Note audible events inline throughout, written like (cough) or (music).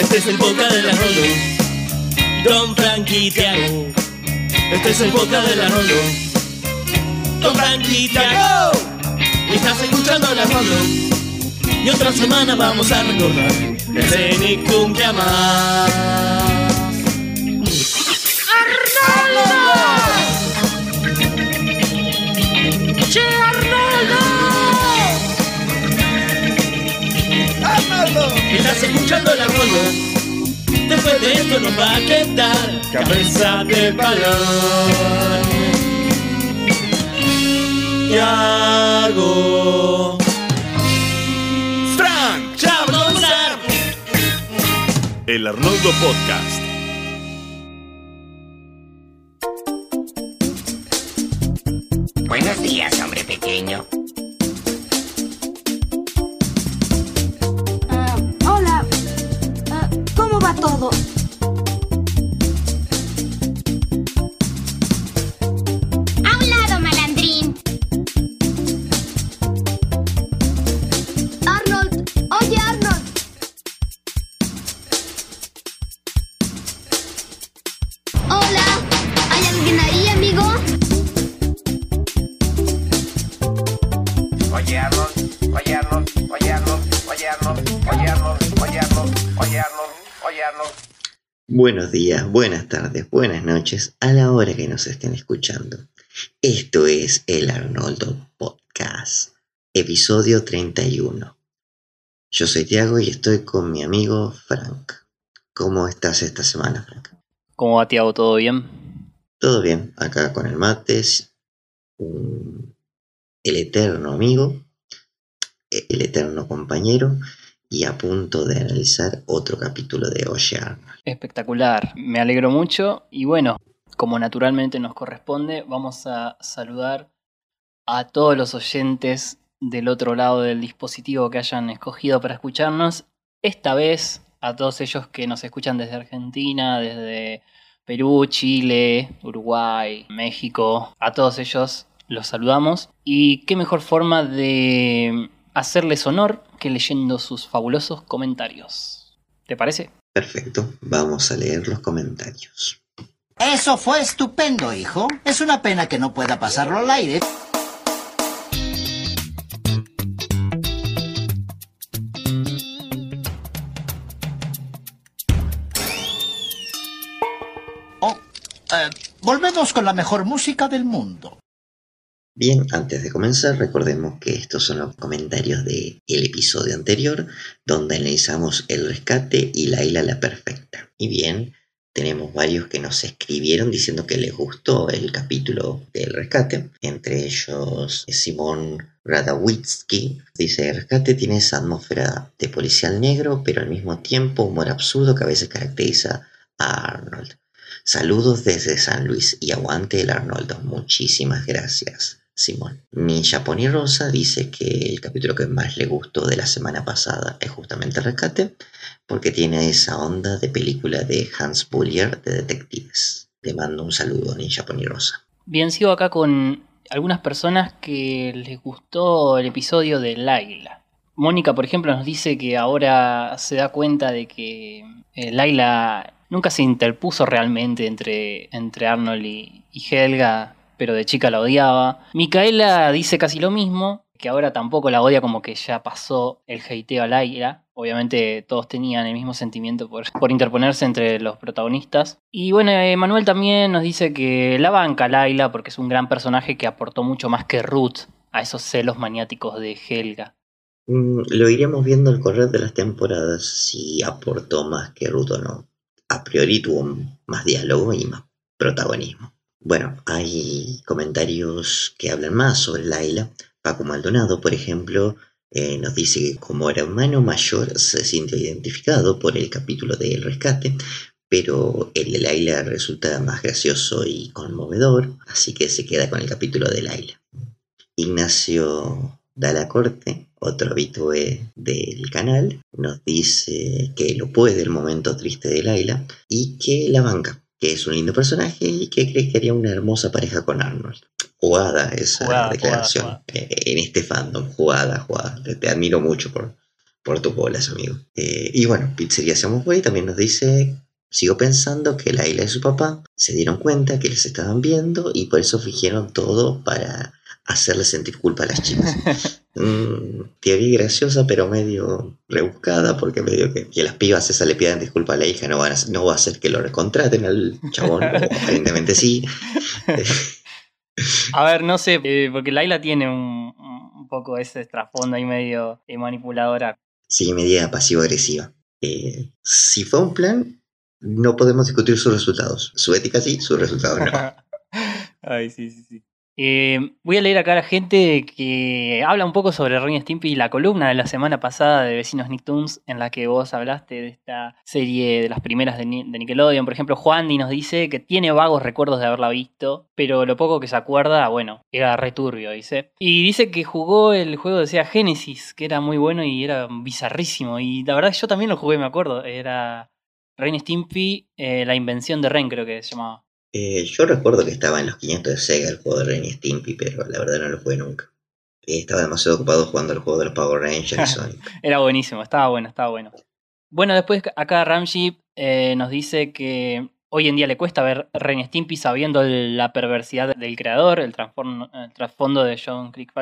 Este es el boca de la Rolo. Don Frankie Tiago. Este es el boca de la Rolo. Don Tiago. Y estás escuchando la Rolo. Y otra semana vamos a recordar ese ni más. ¡Arnoldo! Estás escuchando la Rolo. Después de esto nos va a quedar cabeza de balón. Yago. Frank Chablonzar. El Arnoldo Podcast. Buenos días, hombre pequeño. ¿Cómo va Buenos días, buenas tardes, buenas noches, a la hora que nos estén escuchando. Esto es el Arnoldo Podcast, episodio 31. Yo soy Tiago y estoy con mi amigo Frank. ¿Cómo estás esta semana, Frank? ¿Cómo va, Tiago? ¿Todo bien? Todo bien, acá con el mates, un- el eterno amigo, el eterno compañero y a punto de analizar otro capítulo de Oye Arnold. Espectacular. Me alegro mucho. Y bueno, como naturalmente nos corresponde, vamos a saludar a todos los oyentes del otro lado del dispositivo que hayan escogido para escucharnos. Esta vez a todos ellos que nos escuchan desde Argentina, desde Perú, Chile, Uruguay, México. A todos ellos los saludamos. Y qué mejor forma de hacerles honor que leyendo sus fabulosos comentarios. ¿Te parece? Perfecto, vamos a leer los comentarios. Eso fue estupendo, hijo. Es una pena que no pueda pasarlo al aire. Oh, eh, volvemos con la mejor música del mundo. Bien, antes de comenzar, recordemos que estos son los comentarios del episodio anterior, donde analizamos el rescate y la isla la perfecta. Y bien, tenemos varios que nos escribieron diciendo que les gustó el capítulo del rescate, entre ellos Simón Radawitsky. Dice, el rescate tiene esa atmósfera de policial negro, pero al mismo tiempo humor absurdo que a veces caracteriza a Arnold. Saludos desde San Luis y aguante el Arnoldo. Muchísimas gracias, Simón. Ninja Pony Rosa dice que el capítulo que más le gustó de la semana pasada es justamente el rescate, porque tiene esa onda de película de Hans Bullier de detectives. Te mando un saludo, Ninja Pony Rosa. Bien, sigo acá con algunas personas que les gustó el episodio de Laila. Mónica, por ejemplo, nos dice que ahora se da cuenta de que eh, Laila nunca se interpuso realmente entre, entre Arnold y Helga, pero de chica la odiaba. Micaela dice casi lo mismo, que ahora tampoco la odia, como que ya pasó el hateo a Laila. Obviamente todos tenían el mismo sentimiento por, (laughs) por interponerse entre los protagonistas. Y bueno, eh, Manuel también nos dice que la banca Laila porque es un gran personaje que aportó mucho más que Ruth a esos celos maniáticos de Helga. Mm, lo iremos viendo al correr de las temporadas si aportó más que Ruth o no. A priori tuvo más diálogo y más protagonismo. Bueno, hay comentarios que hablan más sobre Laila. Paco Maldonado, por ejemplo, eh, nos dice que como era humano mayor se sintió identificado por el capítulo del rescate, pero el de Laila resulta más gracioso y conmovedor, así que se queda con el capítulo de Laila. Ignacio Dalacorte, otro habitué del canal, nos dice que lo puede el momento triste de Laila y que la banca, que es un lindo personaje y que cree que haría una hermosa pareja con Arnold. Jugada esa Jugada, declaración jugada, eh, en este fandom, jugada, jugada. Te, admiro mucho por, por tus bolas, amigo. Eh, y bueno, Pizzería Samuel también nos dice, sigo pensando que la isla de su papá se dieron cuenta que les estaban viendo y por eso fingieron todo para hacerle sentir culpa a las chicas. (laughs) Mm, teoría graciosa, pero medio rebuscada, porque medio que, que las pibas esas le pidan disculpa a la hija no, van a, no va a hacer que lo recontraten al chabón, (laughs) aparentemente sí. (laughs) A ver, no sé, eh, porque Laila tiene un, un poco ese trasfondo ahí medio eh, manipuladora. Sí, medida pasivo-agresiva. Eh, si fue un plan, no podemos discutir sus resultados. Su ética sí, sus resultados no. (laughs) Ay, sí, sí, sí. Eh, voy a leer acá a gente que habla un poco sobre Ren y Stimpy y la columna de la semana pasada de Vecinos Nicktoons en la que vos hablaste de esta serie de las primeras de, Ni- de Nickelodeon. Por ejemplo, Juan Di nos dice que tiene vagos recuerdos de haberla visto, pero lo poco que se acuerda, bueno, era returbio, dice. Y dice que jugó el juego de Sega Genesis, que era muy bueno y era bizarrísimo. Y la verdad yo también lo jugué, me acuerdo. Era Ren y Stimpy, eh, la invención de Ren creo que se llamaba. Eh, yo recuerdo que estaba en los 500 de Sega el juego de Ren y Stimpy, pero la verdad no lo jugué nunca. Eh, estaba demasiado ocupado jugando el juego de los Power Rangers y (laughs) Sonic. Era buenísimo, estaba bueno, estaba bueno. Bueno, después acá Ramji eh, nos dice que hoy en día le cuesta ver Ren y Stimpy sabiendo la perversidad del creador, el, trasfondo de John Crick.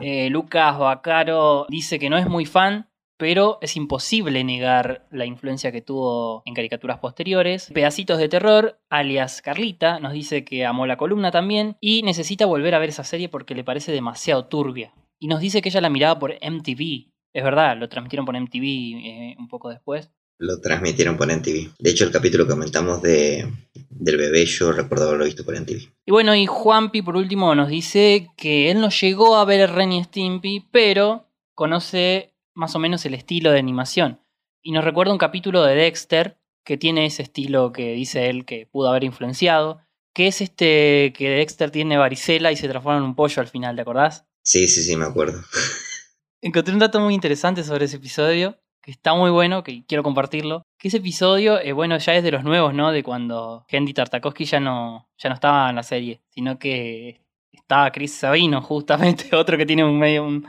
Eh, Lucas Bacaro dice que no es muy fan, pero es imposible negar la influencia que tuvo en caricaturas posteriores. Pedacitos de terror, alias Carlita, nos dice que amó la columna también y necesita volver a ver esa serie porque le parece demasiado turbia. Y nos dice que ella la miraba por MTV. Es verdad, lo transmitieron por MTV eh, un poco después. Lo transmitieron por MTV. De hecho, el capítulo que comentamos de, del bebé, yo recuerdo haberlo visto por MTV. Y bueno, y Juanpi por último nos dice que él no llegó a ver Ren y Stimpy, pero conoce más o menos el estilo de animación. Y nos recuerda un capítulo de Dexter que tiene ese estilo que dice él que pudo haber influenciado, que es este que Dexter tiene varicela y se transforma en un pollo al final, ¿te acordás? Sí, sí, sí, me acuerdo. (laughs) Encontré un dato muy interesante sobre ese episodio, que está muy bueno, que quiero compartirlo. Que ese episodio, eh, bueno, ya es de los nuevos, ¿no? De cuando Henry Tartakovsky ya no, ya no estaba en la serie, sino que estaba Chris Sabino, (laughs) justamente, otro que tiene un medio, un,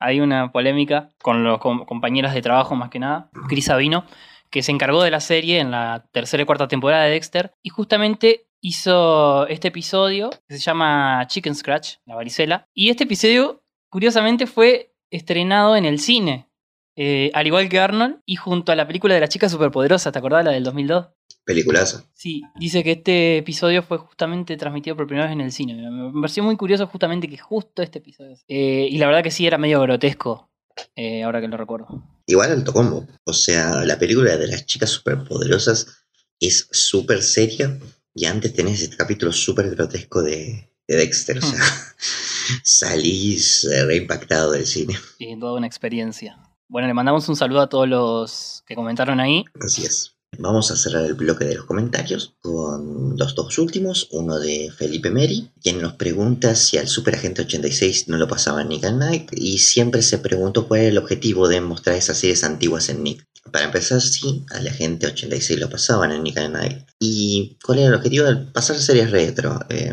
hay una polémica con los com- compañeros de trabajo más que nada, Chris Sabino, que se encargó de la serie en la tercera y cuarta temporada de Dexter, y justamente hizo este episodio que se llama Chicken Scratch, la varicela, y este episodio, curiosamente, fue estrenado en el cine, eh, al igual que Arnold, y junto a la película de la chica superpoderosa, ¿te acordás la del 2002? Peliculazo. Sí, dice que este episodio fue justamente transmitido por primera vez en el cine. Me pareció muy curioso justamente que justo este episodio. Eh, y la verdad que sí, era medio grotesco, eh, ahora que lo recuerdo. Igual alto combo. O sea, la película de las chicas superpoderosas es súper seria. Y antes tenés este capítulo súper grotesco de, de Dexter. O sea, (laughs) salís eh, reimpactado del cine. Sí, toda una experiencia. Bueno, le mandamos un saludo a todos los que comentaron ahí. Así es. Vamos a cerrar el bloque de los comentarios con los dos últimos. Uno de Felipe Meri, quien nos pregunta si al Super Agente 86 no lo pasaba Nick and Night y siempre se preguntó cuál era el objetivo de mostrar esas series antiguas en Nick. Para empezar, sí, al Agente 86 lo pasaban en Nick and Night. ¿Y cuál era el objetivo de pasar series retro? Eh,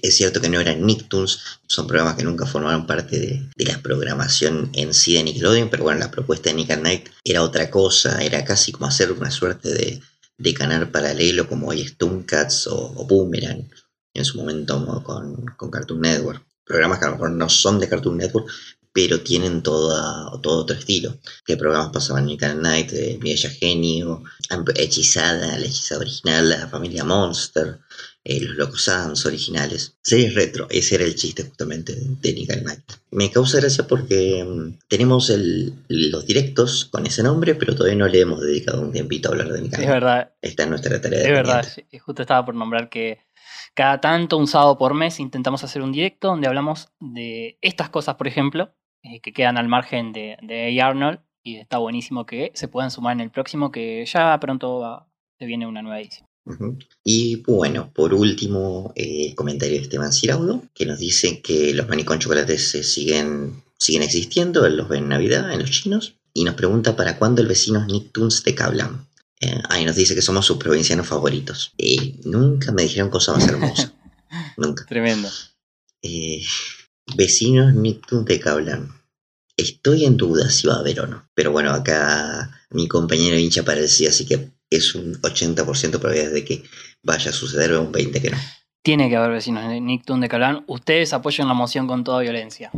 es cierto que no eran Nicktoons, son programas que nunca formaron parte de, la programación en sí de Nickelodeon, pero bueno, la propuesta de Nick and Night era otra cosa, era casi como hacer una suerte de, canal paralelo como hoy es Tooncats o, Boomerang, en su momento mo- con, Cartoon Network. Programas que a lo mejor no son de Cartoon Network, pero tienen toda, todo otro estilo. ¿Qué programas pasaban en Nick Night? Eh, Mireya Genio, Hechizada, la hechizada original, la familia Monster, eh, los Locos Adams originales. Series retro, ese era el chiste justamente de, Nick and Night. Me causa gracia porque mm, tenemos el- los directos con ese nombre, pero todavía no le hemos dedicado un tiempito a hablar de Nick and Es verdad, Está en nuestra tarea de es verdad. Justo estaba por nombrar que cada tanto, un sábado por mes, intentamos hacer un directo donde hablamos de estas cosas, por ejemplo, eh, que quedan al margen de, de A. Arnold. Y está buenísimo que se puedan sumar en el próximo, que ya pronto va- se viene una nueva edición. Y bueno, por último, eh, comentario de Esteban Ciraudo, que nos dice que los maní con chocolates se siguen, siguen existiendo, él los ve en Navidad, en los chinos, y nos pregunta para cuándo el vecino Nicktoons de Kablam. Eh, ah, y nos dice que somos sus provincianos favoritos. Eh, nunca me dijeron cosa más hermosa. (laughs) nunca. Tremendo. Eh, vecinos Nicktoons de Kablam. Estoy en duda si va a haber o no. Pero bueno, acá mi compañero hincha sí, así que es un 80% probabilidad de que vaya a suceder o un 20% que no. Tiene que haber vecinos de Nicktoon de Calán. Ustedes apoyen la moción con toda violencia.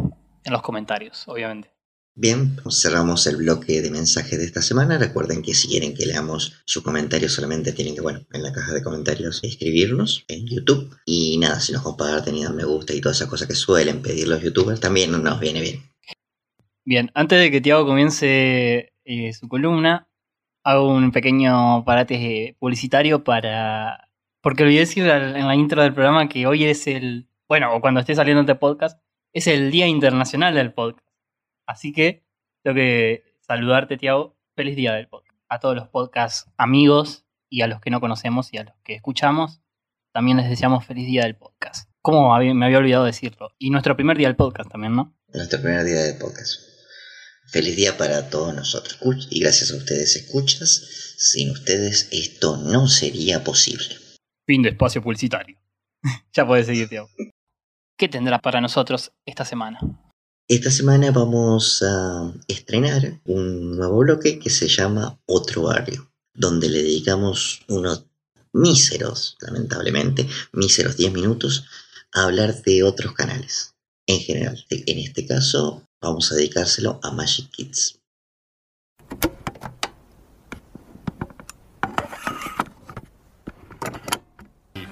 En los comentarios, obviamente. Bien, cerramos el bloque de mensajes de esta semana. Recuerden que si quieren que leamos su comentario, solamente tienen que, bueno, en la caja de comentarios escribirnos en YouTube. Y nada, si nos comparten y dan me gusta y todas esas cosas que suelen pedir los youtubers, también nos viene bien. Bien, antes de que Tiago comience eh, su columna, hago un pequeño parate publicitario para... Porque olvidé decir en la intro del programa que hoy es el... Bueno, o cuando esté saliendo este podcast, es el Día Internacional del Podcast. Así que tengo que saludarte, Tiago. Feliz día del podcast. A todos los podcast amigos y a los que no conocemos y a los que escuchamos, también les deseamos feliz día del podcast. ¿Cómo me había olvidado decirlo? Y nuestro primer día del podcast también, ¿no? Nuestro primer día de podcast. Feliz día para todos nosotros. Y gracias a ustedes, escuchas. Sin ustedes esto no sería posible. Fin de espacio publicitario. (laughs) ya puedes seguir, Tiago. ¿Qué tendrá para nosotros esta semana? Esta semana vamos a estrenar un nuevo bloque que se llama Otro Barrio, donde le dedicamos unos míseros, lamentablemente, míseros 10 minutos a hablar de otros canales. En general, en este caso, vamos a dedicárselo a Magic Kids.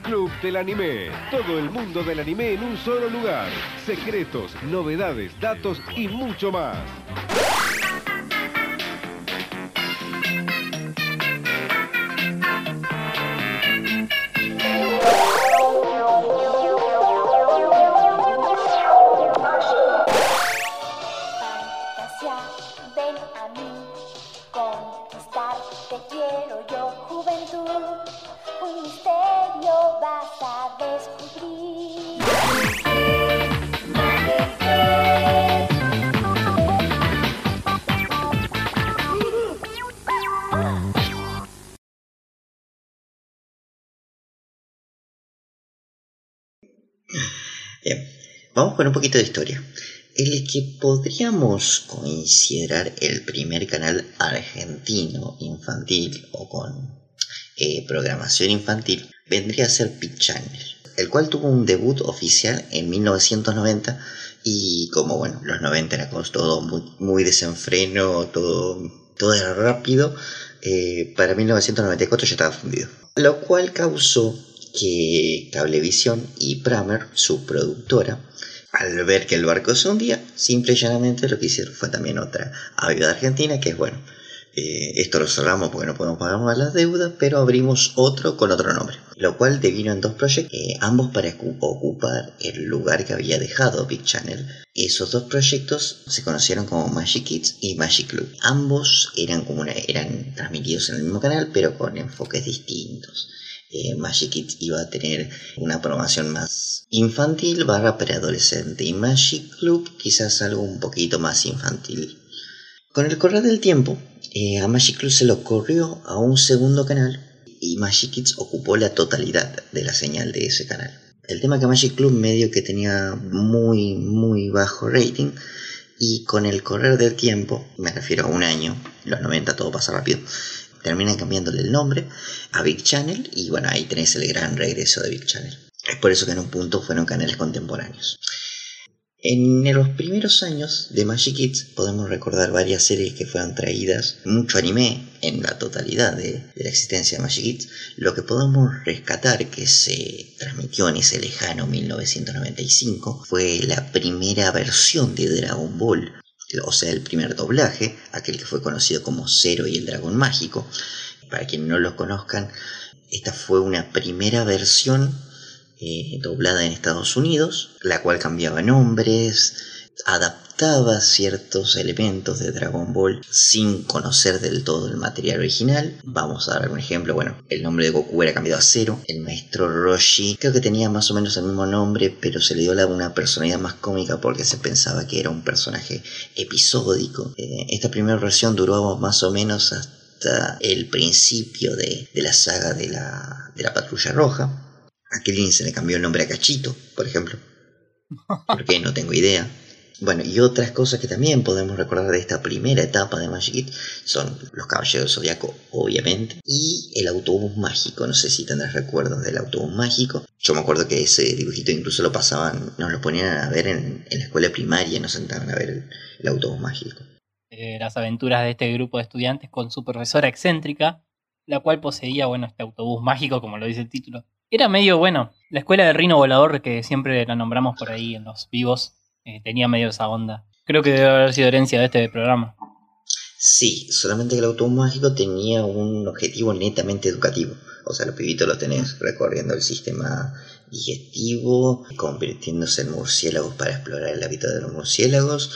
Club del Anime. Todo el mundo del anime en un solo lugar. Secretos, novedades, datos y mucho más. Bien, vamos con un poquito de historia. El que podríamos considerar el primer canal argentino infantil o con eh, programación infantil vendría a ser Pit Channel, el cual tuvo un debut oficial en 1990 y como bueno, los 90 era todo muy, muy desenfreno, todo, todo era rápido, eh, para 1994 ya estaba fundido. Lo cual causó que Cablevisión y Pramer, su productora, al ver que el barco se hundía, simple y llanamente lo que hicieron fue también otra ayuda argentina, que es bueno, eh, esto lo cerramos porque no podemos pagar más las deudas, pero abrimos otro con otro nombre, lo cual devino en dos proyectos, eh, ambos para ocu- ocupar el lugar que había dejado Big Channel. Esos dos proyectos se conocieron como Magic Kids y Magic Club. Ambos eran como eran transmitidos en el mismo canal, pero con enfoques distintos. Eh, Magic Kids iba a tener una programación más infantil barra preadolescente y Magic Club quizás algo un poquito más infantil. Con el correr del tiempo, eh, a Magic Club se le ocurrió a un segundo canal y Magic Kids ocupó la totalidad de la señal de ese canal. El tema que Magic Club medio que tenía muy muy bajo rating y con el correr del tiempo, me refiero a un año, los 90 todo pasa rápido, terminan cambiándole el nombre a Big Channel y bueno, ahí tenés el gran regreso de Big Channel. Es por eso que en un punto fueron canales contemporáneos. En los primeros años de Magic Kids podemos recordar varias series que fueron traídas, mucho anime en la totalidad de, la existencia de Magic Kids. Lo que podemos rescatar que se transmitió en ese lejano 1995 fue la primera versión de Dragon Ball, o sea, el primer doblaje, aquel que fue conocido como Zero y el Dragón Mágico. Para quienes no lo conozcan, esta fue una primera versión eh, doblada en Estados Unidos, la cual cambiaba nombres, adaptaba ciertos elementos de Dragon Ball sin conocer del todo el material original. Vamos a dar un ejemplo, bueno, el nombre de Goku era cambiado a cero, el maestro Roshi creo que tenía más o menos el mismo nombre, pero se le dio una personalidad más cómica porque se pensaba que era un personaje episódico. Eh, esta primera versión duró más o menos hasta el principio de, la saga de la Patrulla Roja. A Krillin se le cambió el nombre a Cachito, por ejemplo. ¿Por qué? No tengo idea. Bueno, y otras cosas que también podemos recordar de esta primera etapa de Magic Kid son los Caballeros Zodiaco, obviamente, y el autobús mágico. No sé si tendrás recuerdos del autobús mágico. Yo me acuerdo que ese dibujito incluso lo pasaban, nos lo ponían a ver en, la escuela primaria, nos sentaban a ver el, el autobús mágico. Eh, las aventuras de este grupo de estudiantes con su profesora excéntrica, la cual poseía, bueno, este autobús mágico, como lo dice el título. Era medio bueno. La escuela de Rino Volador, que siempre la nombramos por ahí en los vivos, eh, tenía medio esa onda. Creo que debe haber sido herencia de este programa. Sí, solamente que el autobús mágico tenía un objetivo netamente educativo. O sea, los pibitos lo tenés recorriendo el sistema digestivo, convirtiéndose en murciélagos para explorar el hábitat de los murciélagos,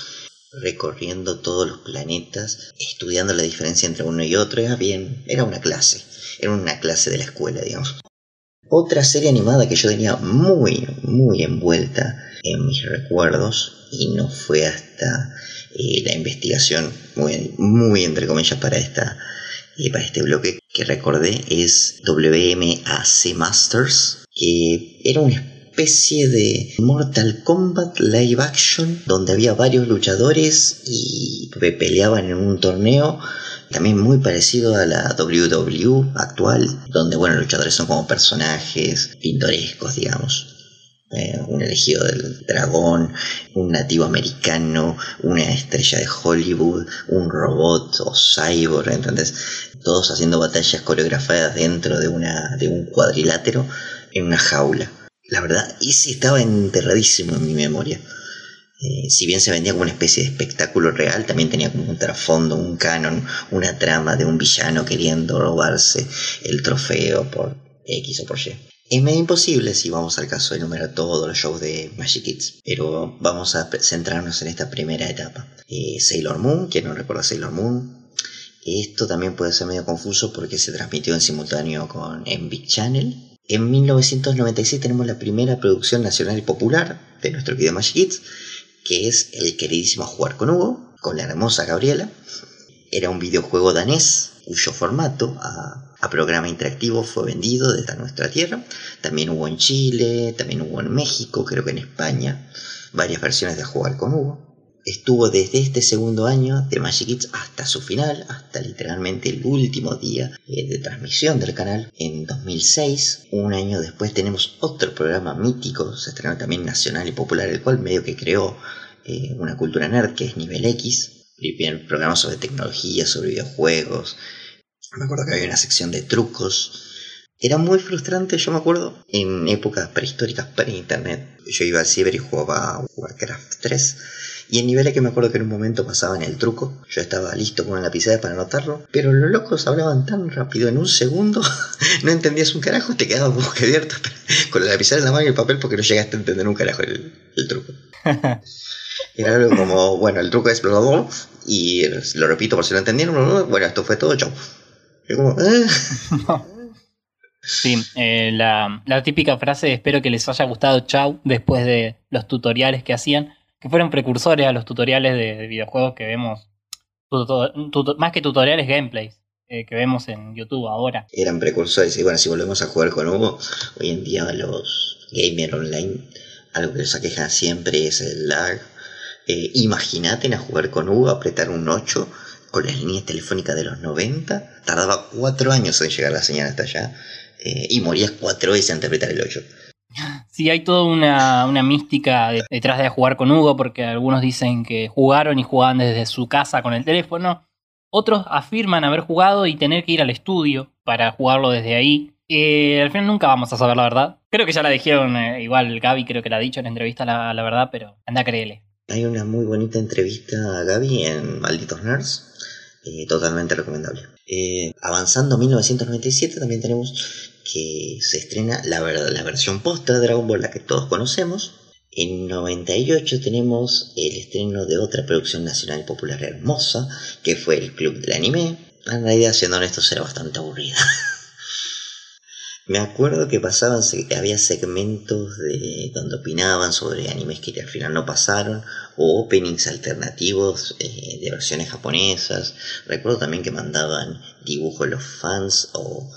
recorriendo todos los planetas, estudiando la diferencia entre uno y otro. Era bien, era una clase, era una clase de la escuela, digamos. Otra serie animada que yo tenía muy, muy envuelta en mis recuerdos y no fue hasta eh, la investigación, muy, muy entre comillas para, esta, eh, para este bloque que recordé, es WMAC Masters, que era una especie de Mortal Kombat live action donde había varios luchadores y peleaban en un torneo también muy parecido a la WWE actual, donde bueno, los luchadores son como personajes pintorescos, digamos. Eh, un elegido del dragón, un nativo americano, una estrella de Hollywood, un robot o cyborg, ¿entendés? Todos haciendo batallas coreografadas dentro de, una, de un cuadrilátero en una jaula. La verdad, ese estaba enterradísimo en mi memoria. Eh, si bien se vendía como una especie de espectáculo real, también tenía como un trasfondo, un canon, una trama de un villano queriendo robarse el trofeo por X o por Y. Es medio imposible si vamos al caso de enumerar todos los shows de Magic Kids, pero vamos a centrarnos en esta primera etapa. Eh, Sailor Moon, quien no recuerda Sailor Moon, esto también puede ser medio confuso porque se transmitió en simultáneo con Big Channel. En 1996 tenemos la primera producción nacional y popular de nuestro video Magic Kids, que es el queridísimo Jugar con Hugo, con la hermosa Gabriela. Era un videojuego danés cuyo formato a a programa interactivo fue vendido desde nuestra tierra. También hubo en Chile, también hubo en México, creo que en España, varias versiones de Jugar con Hugo. Estuvo desde este segundo año de Magic Kids hasta su final, hasta literalmente el último día eh, de transmisión del canal en 2006. Un año después tenemos otro programa mítico, se estrenó también nacional y popular, el cual medio que creó eh, una cultura nerd que es Nivel X. Bien, programas sobre tecnología, sobre videojuegos, me acuerdo que había una sección de trucos. Era muy frustrante, yo me acuerdo, en épocas prehistóricas pre-internet. Yo iba al ciber y jugaba Warcraft 3. Y en niveles que me acuerdo que en un momento pasaban el truco, yo estaba listo con una lapicera para anotarlo, pero los locos hablaban tan rápido en un segundo, (laughs) no entendías un carajo, te quedabas busca abierto (laughs) con la lapicera en la mano y el papel porque no llegaste a entender un carajo el, el truco. (laughs) Era algo como, bueno, el truco es bla, y lo repito por si lo entendieron, bueno, esto fue todo, chau. Eh". Sí, eh, la, típica frase de espero que les haya gustado chau después de los tutoriales que hacían, que fueron precursores a los tutoriales de, videojuegos que vemos, más que tutoriales, gameplays eh, que vemos en YouTube ahora. Eran precursores y bueno, si volvemos a jugar con Hugo, hoy en día los gamers online, algo que les aqueja siempre es el lag. Imagínate a jugar con Hugo, apretar un 8 con las líneas telefónicas de los 90, tardaba cuatro años en llegar la señal hasta allá eh, y morías cuatro veces antes de apretar el 8. Sí, hay toda una, mística detrás de jugar con Hugo, porque algunos dicen que jugaron y jugaban desde su casa con el teléfono. Otros afirman haber jugado y tener que ir al estudio para jugarlo desde ahí. Eh, al final nunca vamos a saber la verdad. Creo que ya la dijeron, eh, igual Gaby creo que la ha dicho en entrevista la, la verdad, pero anda, créele. Hay una muy bonita entrevista a Gaby en Malditos Nerds eh, totalmente recomendable. Eh, avanzando a 1997 también tenemos que se estrena la, la versión posta de Dragon Ball, la que todos conocemos. En 98 tenemos el estreno de otra producción nacional popular hermosa, que fue el Club del Anime. En realidad, siendo honestos, era bastante aburrida. (laughs) Me acuerdo que pasaban, había segmentos de donde opinaban sobre animes que al final no pasaron, o openings alternativos eh, de versiones japonesas. Recuerdo también que mandaban dibujos los fans o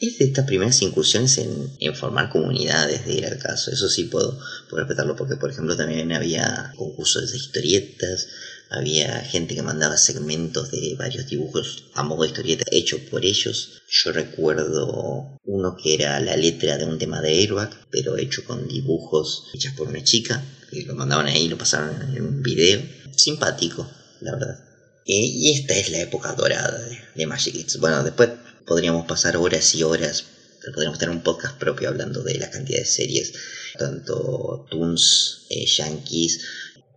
es de estas primeras incursiones en, en formar comunidades de ir al caso. Eso sí puedo, puedo respetarlo porque, por ejemplo, también había concursos de historietas, había gente que mandaba segmentos de varios dibujos a modo de historieta hecho por ellos. Yo recuerdo uno que era la letra de un tema de Airbag, pero hecho con dibujos hechos por una chica, que lo mandaban ahí y lo pasaron en un video. Simpático, la verdad. Y esta es la época dorada de, de Magic Kids. Bueno, después podríamos pasar horas y horas, podríamos tener un podcast propio hablando de la cantidad de series, tanto Toons, eh, Yankees,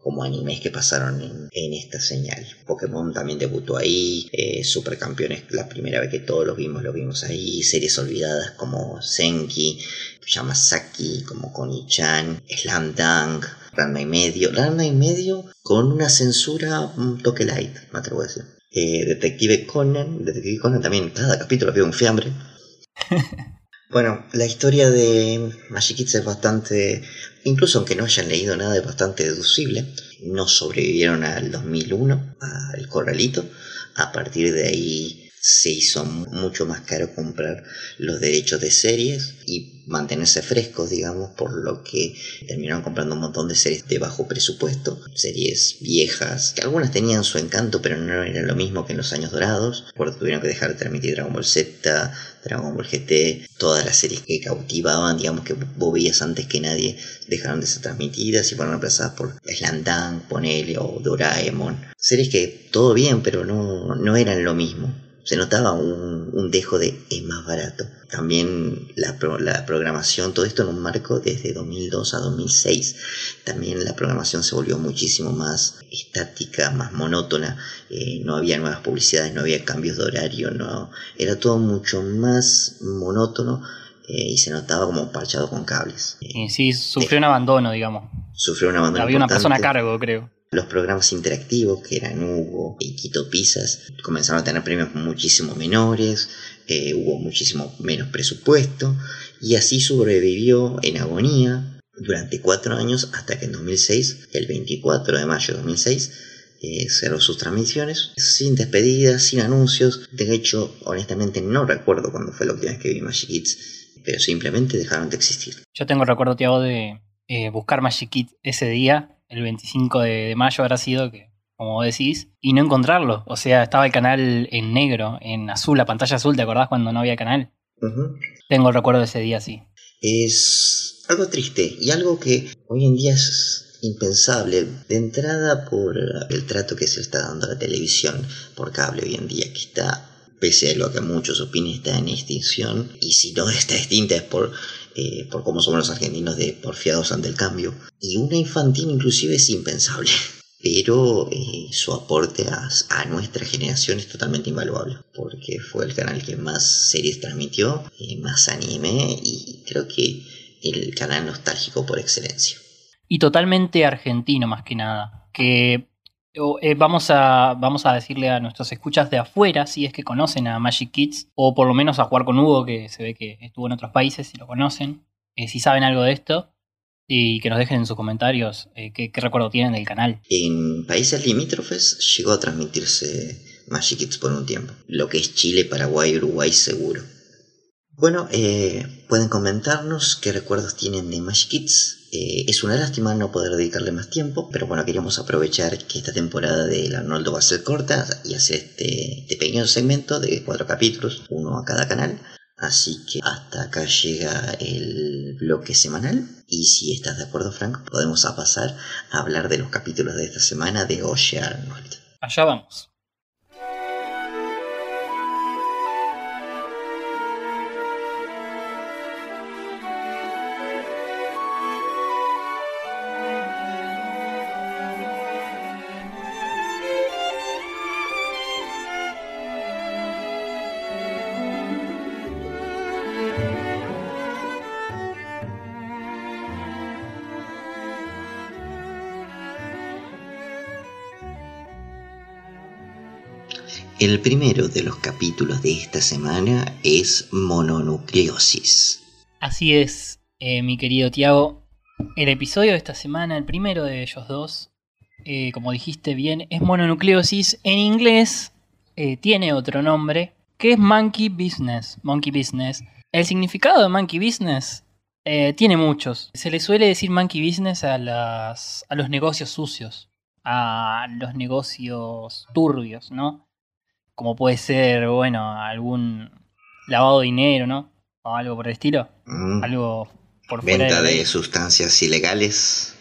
como animes que pasaron en, esta señal. Pokémon también debutó ahí, eh, Supercampeones, la primera vez que todos los vimos, lo vimos ahí, series olvidadas como Senki, Yamasaki, como Koni-chan, Slam Dunk, Randa y medio, Randa y medio con una censura un toque light, me atrevo a decir. Eh, Detective Conan, Detective Conan también, cada capítulo había un fiambre. (laughs) bueno, la historia de Magic Kids es bastante incluso aunque no hayan leído nada, es bastante deducible. No sobrevivieron al 2001, al corralito. A partir de ahí se hizo mucho más caro comprar los derechos de series y mantenerse frescos, digamos, por lo que terminaron comprando un montón de series de bajo presupuesto, series viejas, que algunas tenían su encanto, pero no era lo mismo que en los años dorados, porque tuvieron que dejar de transmitir Dragon Ball Z, Dragon Ball GT, todas las series que cautivaban, digamos que vos veías antes que nadie, dejaron de ser transmitidas y fueron reemplazadas por Slandan, Ponele o Doraemon. Series que todo bien, pero no, no eran lo mismo se notaba un, dejo de es más barato. También la, la, programación, todo esto en un marco desde 2002 a 2006. También la programación se volvió muchísimo más estática, más monótona. Eh, no había nuevas publicidades, no había cambios de horario, no era todo mucho más monótono eh, y se notaba como parchado con cables. sí, sufrió un abandono, digamos. Sufrió un abandono. Había una persona a cargo, creo. Los programas interactivos, que eran Hugo y Quito Pizzas, comenzaron a tener premios muchísimo menores, eh, hubo muchísimo menos presupuesto, y así sobrevivió en agonía durante cuatro años hasta que en 2006, el 24 de mayo de 2006, eh, cerró sus transmisiones sin despedidas, sin anuncios. De hecho, honestamente no recuerdo cuándo fue la última vez que vi Magic Kids, pero simplemente dejaron de existir. Yo tengo recuerdo, Tiago, de eh, buscar Magic Kids ese día el 25 de, mayo habrá sido, que como decís, y no encontrarlo. O sea, estaba el canal en negro, en azul, la pantalla azul, ¿te acordás cuando no había canal? Tengo el recuerdo de ese día, sí. Es algo triste y algo que hoy en día es impensable. De entrada por el trato que se está dando a la televisión por cable hoy en día, que está, pese a lo que muchos opinen, está en extinción. Y si no está extinta es por eh, por cómo somos los argentinos de porfiados ante el cambio. Y una infantil inclusive es impensable. (laughs) Pero eh, su aporte a, nuestra generación es totalmente invaluable, porque fue el canal que más series transmitió, eh, más anime y creo que el canal nostálgico por excelencia. Y totalmente argentino más que nada, que eh, vamos, a, vamos a decirle a nuestros escuchas de afuera si es que conocen a Magic Kids, o por lo menos a jugar con Hugo, que se ve que estuvo en otros países y lo conocen, eh, si saben algo de esto, y que nos dejen en sus comentarios eh, qué, recuerdo tienen del canal. En países limítrofes llegó a transmitirse Magic Kids por un tiempo, lo que es Chile, Paraguay, Uruguay seguro. Bueno, pueden comentarnos qué recuerdos tienen de Magic Kids, eh, es una lástima no poder dedicarle más tiempo, pero bueno, queríamos aprovechar que esta temporada del Arnoldo va a ser corta y hacer este, este, pequeño segmento de cuatro capítulos, uno a cada canal. Así que hasta acá llega el bloque semanal. Y si estás de acuerdo, Frank, podemos pasar a hablar de los capítulos de esta semana de Oye Arnold. Allá vamos. El primero de los capítulos de esta semana es mononucleosis. Así es, eh, mi querido Tiago. El episodio de esta semana, el primero de ellos dos, eh, como dijiste bien, es mononucleosis. En inglés eh, tiene otro nombre, ¿Qué es monkey business? Monkey business. El significado de monkey business tiene muchos. Se le suele decir monkey business a, las, a los negocios sucios, a los negocios turbios, ¿no? Como puede ser, bueno, algún lavado de dinero, ¿no? O algo por el estilo. Mm, Algo por fuera Venta de sustancias ilegales.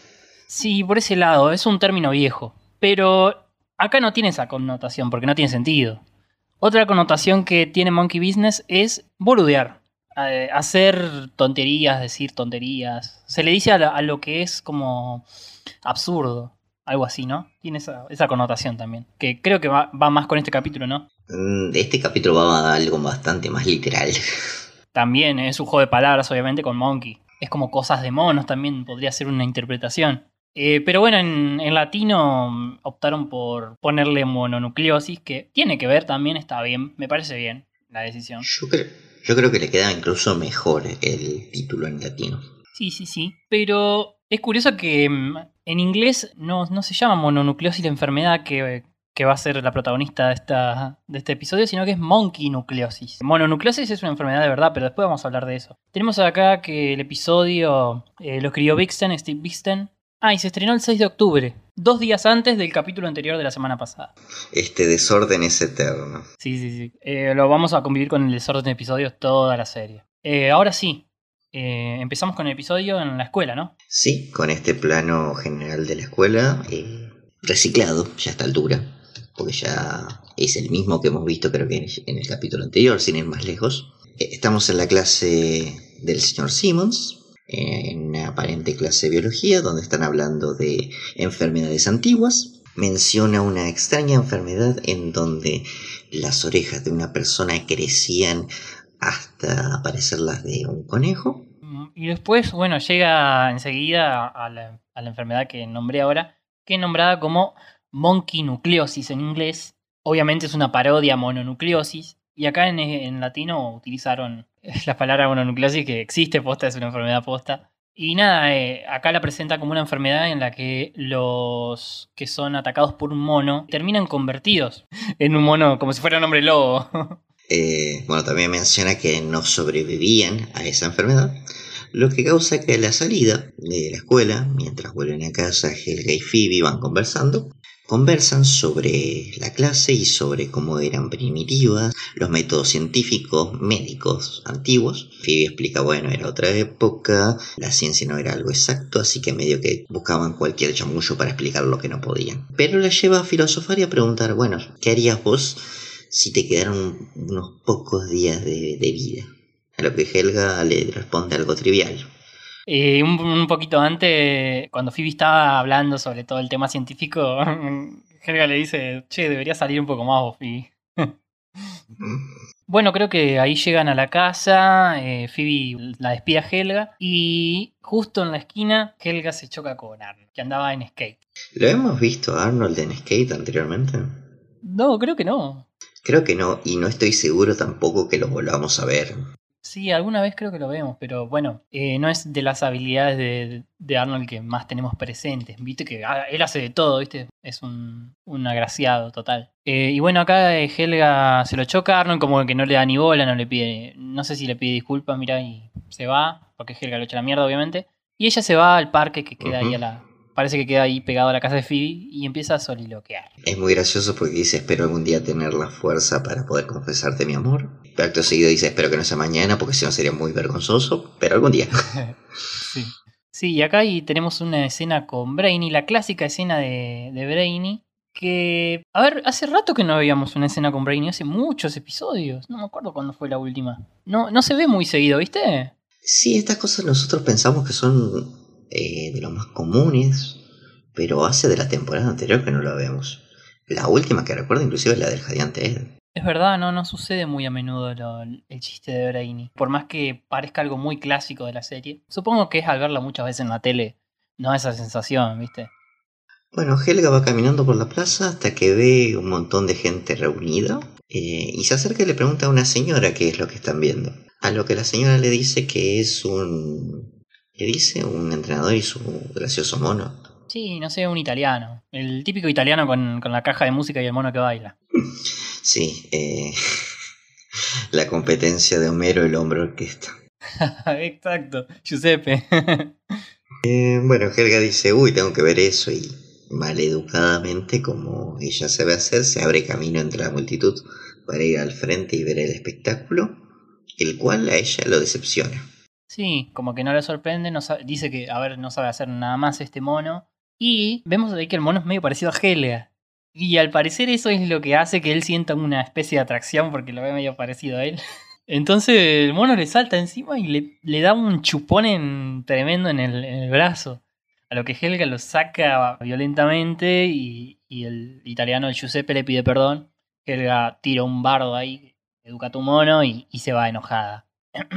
Sí, por ese lado, es un término viejo. Pero acá no tiene esa connotación, porque no tiene sentido. Otra connotación que tiene Monkey Business es boludear. eh, hacer tonterías, decir tonterías. Se le dice a, la- a lo que es como absurdo. Algo así, ¿no? Tiene esa, esa connotación también. Que creo que va, va más con este capítulo, ¿no? Mm, Este capítulo va a algo bastante más literal. También es un juego de palabras, obviamente, con monkey. Es como cosas de monos, también podría ser una interpretación. Eh, pero bueno, en, en latino mm, optaron por ponerle mononucleosis, que tiene que ver también, está bien, me parece bien la decisión. Yo creo, yo creo que le queda incluso mejor el título en latino. Sí, sí, sí. Pero es curioso que mm, en inglés no, no se llama mononucleosis la enfermedad que, que va a ser la protagonista de, esta, de este episodio, sino que es monkey nucleosis. Mononucleosis es una enfermedad de verdad, pero después vamos a hablar de eso. Tenemos acá que el episodio eh, lo escribió Bixten, Steve Bixten. Ah, y se estrenó el 6 de octubre, dos días antes del capítulo anterior de la semana pasada. Este desorden es eterno. Sí, sí, sí. Eh, lo vamos a convivir con el desorden de episodios toda la serie. Eh, ahora sí, eh, empezamos con el episodio en la escuela, ¿no? Sí, con este plano general de la escuela, eh, reciclado ya a esta altura, porque ya es el mismo que hemos visto creo que en, el capítulo anterior, sin ir más lejos. Eh, estamos en la clase del señor Simmons, en una aparente clase de biología, donde están hablando de enfermedades antiguas. Menciona una extraña enfermedad en donde las orejas de una persona crecían hasta parecer las de un conejo. Mm, Y después, bueno, llega enseguida a la, enfermedad que nombré ahora, que es nombrada como monkey nucleosis en inglés. Obviamente es una parodia mononucleosis. Y acá en, en latino utilizaron (laughs) la palabra mononucleosis que existe, posta, es una enfermedad posta. Y nada, eh, acá la presenta como una enfermedad en la que los que son atacados por un mono terminan convertidos (laughs) en un mono como si fuera un hombre lobo. (laughs) Eh, bueno, también menciona que no sobrevivían a esa enfermedad, lo que causa que a la salida de la escuela, mientras vuelven a casa, Helga y Phoebe van conversando. Conversan sobre la clase y sobre cómo eran primitivas, los métodos científicos, médicos antiguos. Phoebe explica, bueno, era otra época, la ciencia no era algo exacto, así que medio que buscaban cualquier chamullo para explicar lo que no podían. Pero la lleva a filosofar y a preguntar, bueno, ¿qué harías vos si te quedaron unos pocos días de, de vida? A lo que Helga le responde algo trivial. Eh, un, un poquito antes, cuando Phoebe estaba hablando sobre todo el tema científico, (laughs) Helga le dice, che, debería salir un poco más vos, Phoebe. Bueno, creo que ahí llegan a la casa, eh, Phoebe la despide a Helga y justo en la esquina Helga se choca con Arnold, que andaba en skate. ¿Lo hemos visto a Arnold en skate anteriormente? No, creo que no. Creo que no, y no estoy seguro tampoco que lo volvamos a ver. Sí, alguna vez creo que lo vemos, pero bueno, eh, no es de las habilidades de, de Arnold que más tenemos presentes. Viste que ah, él hace de todo, ¿viste? Es un, un agraciado total. Eh, y bueno, acá eh, Helga se lo choca, Arnold como que no le da ni bola, no le pide, no sé si le pide disculpas, mira, y se va, porque Helga lo echa a la mierda, obviamente. Y ella se va al parque que queda ahí a la. Parece que queda ahí pegado a la casa de Phoebe y empieza a soliloquear. Es muy gracioso porque dice espero algún día tener la fuerza para poder confesarte mi amor. Acto seguido dice espero que no sea mañana porque si no sería muy vergonzoso, pero algún día. (laughs) (laughs) sí. Sí, y acá ahí tenemos una escena con Brainy, la clásica escena de, de Brainy. Que, a ver, hace rato que no veíamos una escena con Brainy, hace muchos episodios. No me acuerdo cuándo fue la última. No, no se ve muy seguido, ¿viste? Sí, estas cosas nosotros pensamos que son eh, de los más comunes, pero hace de la temporada anterior que no lo vemos. La última que recuerdo inclusive es la del Jadiante Ed. Es verdad, no, no sucede muy a menudo lo- el chiste de Brainy. Por más que parezca algo muy clásico de la serie. Supongo que es al verla muchas veces en la tele, no esa sensación, ¿viste? Bueno, Helga va caminando por la plaza hasta que ve un montón de gente reunida eh, y se acerca y le pregunta a una señora qué es lo que están viendo. A lo que la señora le dice que es un... ¿Qué dice? Un entrenador y su gracioso mono. Sí, no sé, un italiano. El típico italiano con, con la caja de música y el mono que baila. (laughs) Sí, eh, (laughs) La competencia de Homero, el hombre orquesta. (laughs) Exacto, Giuseppe. Eh, bueno, Helga dice, uy, tengo que ver eso y maleducadamente, como ella sabe hacer, se abre camino entre la multitud para ir al frente y ver el espectáculo, el cual a ella lo decepciona. Sí, como que no le sorprende, no dice que, a ver, no sabe hacer nada más este mono. Y vemos ahí que el mono es medio parecido a Helga. Y al parecer eso es lo que hace que él sienta una especie de atracción porque lo ve medio parecido a él. (laughs) Entonces el mono le salta encima y le, le da un chupón en- tremendo en el, en el brazo. A lo que Helga lo saca violentamente y, y el italiano, el Giuseppe, le pide perdón. Helga tira un bardo ahí, educa a tu mono y, y se va enojada.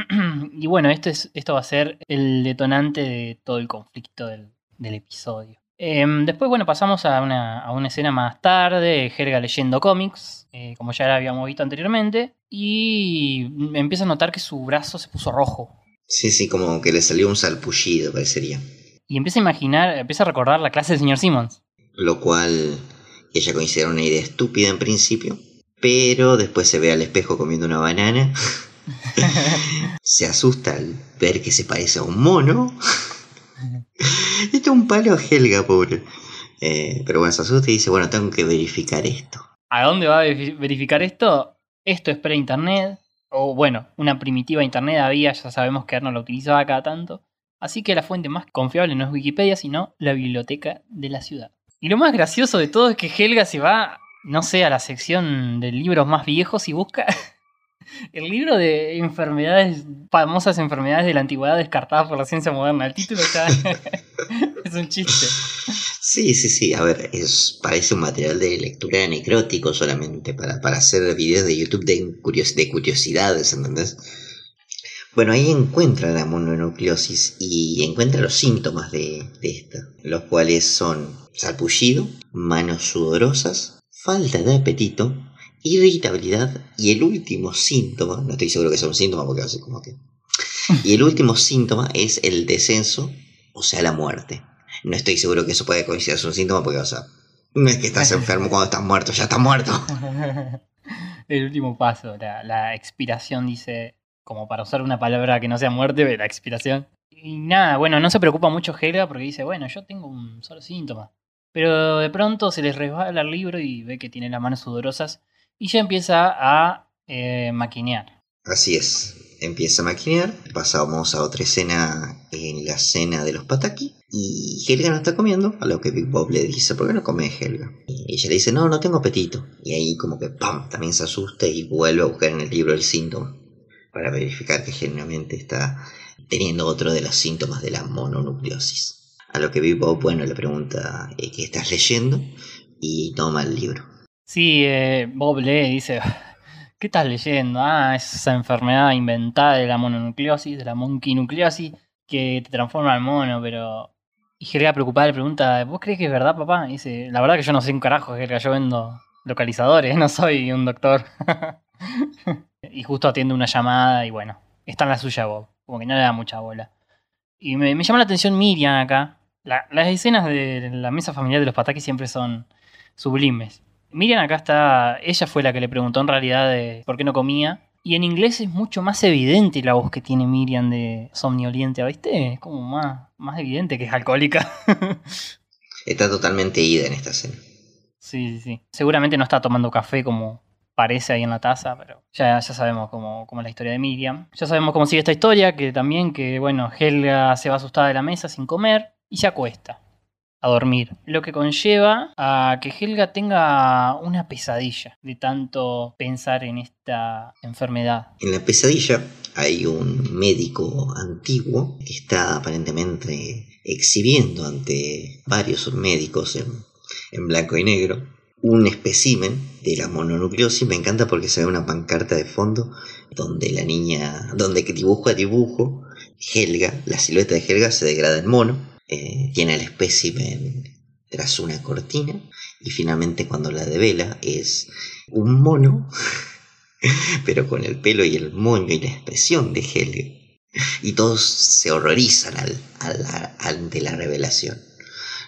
(clears throat) y bueno, esto, es, esto va a ser el detonante de todo el conflicto del, del episodio. Em, después, bueno, pasamos a una, a una escena más tarde, Helga leyendo cómics, eh, como ya la habíamos visto anteriormente, y empieza a notar que su brazo se puso rojo. Sí, sí, como que le salió un salpullido, parecería. Y empieza a imaginar, empieza a recordar la clase del señor Simmons. Lo cual ella considera una idea estúpida en principio, pero después se ve al espejo comiendo una banana. (laughs) (laughs) se asusta al ver que se parece a un mono. (laughs) Esto es un palo a Helga, pobre. Eh, pero bueno, se asusta y dice, bueno, tengo que verificar esto. ¿A dónde va a verifi- verificar esto? Esto es pre-internet. O bueno, una primitiva internet había, ya sabemos que Arnold lo utilizaba cada tanto. Así que la fuente más confiable no es Wikipedia, sino la biblioteca de la ciudad. Y lo más gracioso de todo es que Helga se va, no sé, a la sección de libros más viejos y busca el libro de enfermedades, famosas enfermedades de la antigüedad descartadas por la ciencia moderna. El título ya (laughs) es un chiste. Sí, sí, sí, a ver, es, parece un material de lectura necrótico solamente para, para hacer videos de YouTube de, curios- de curiosidades, ¿entendés? Bueno, ahí encuentra la mononucleosis y encuentra los síntomas de, de esta, los cuales son salpullido, manos sudorosas, falta de apetito, irritabilidad y el último síntoma, no estoy seguro que sea un síntoma porque hace como que... Y el último síntoma es el descenso, o sea, la muerte. No estoy seguro que eso puede considerarse un síntoma porque, o sea, no es que estás (laughs) enfermo cuando estás muerto, ya estás muerto. (laughs) El último paso, la, la expiración, dice, como para usar una palabra que no sea muerte, la expiración. Y nada, bueno, no se preocupa mucho Helga porque dice, bueno, yo tengo un solo síntoma. Pero de pronto se les resbala el libro y ve que tiene las manos sudorosas y ya empieza a eh, maquinear. Así es, empieza a maquinear, pasamos a otra escena en la cena de los pataki y Helga no está comiendo, a lo que Big Bob le dice, ¿por qué no come Helga? Y ella le dice, no, no tengo apetito. Y ahí como que, ¡pam!, también se asusta y vuelve a buscar en el libro el síntoma para verificar que genuinamente está teniendo otro de los síntomas de la mononucleosis. A lo que Big Bob, bueno, le pregunta eh, qué estás leyendo y toma el libro. Sí, eh, Bob lee dice, (laughs) ¿qué estás leyendo? Ah, es esa enfermedad inventada de la mononucleosis, de la monkeynucleosis, que te transforma en mono, pero... Y Helga preocupada le pregunta, ¿vos crees que es verdad, papá? Y dice, la verdad que yo no sé un carajo, Helga, yo vendo localizadores, (laughs) no soy un doctor. (laughs) y justo atiende una llamada y bueno, está en la suya Bob, como que no le da mucha bola. Y me, llama la atención Miriam acá. La- las escenas de la mesa familiar de los patakis siempre son sublimes. Miriam acá está, ella fue la que le preguntó en realidad de por qué no comía. Y en inglés es mucho más evidente la voz que tiene Miriam de somnoliente, ¿viste? Es como más, más evidente que es alcohólica. (laughs) Está totalmente ida en esta escena. Sí, sí, sí. Seguramente no está tomando café como parece ahí en la taza, pero ya, ya sabemos cómo, cómo es la historia de Miriam. Ya sabemos cómo sigue esta historia, que también que, bueno, Helga se va asustada de la mesa sin comer y se acuesta a dormir. Lo que conlleva a que Helga tenga una pesadilla de tanto pensar en esta enfermedad. En la pesadilla hay un médico antiguo que está aparentemente exhibiendo ante varios médicos en, en blanco y negro un espécimen de la mononucleosis. Me encanta porque se ve una pancarta de fondo donde la niña, donde dibujo a dibujo, Helga, la silueta de Helga se degrada en mono, eh, tiene el espécimen tras una cortina y finalmente cuando la devela es un mono (laughs) pero con el pelo y el moño y la expresión de Helga. Y todos se horrorizan al, al- ante la revelación,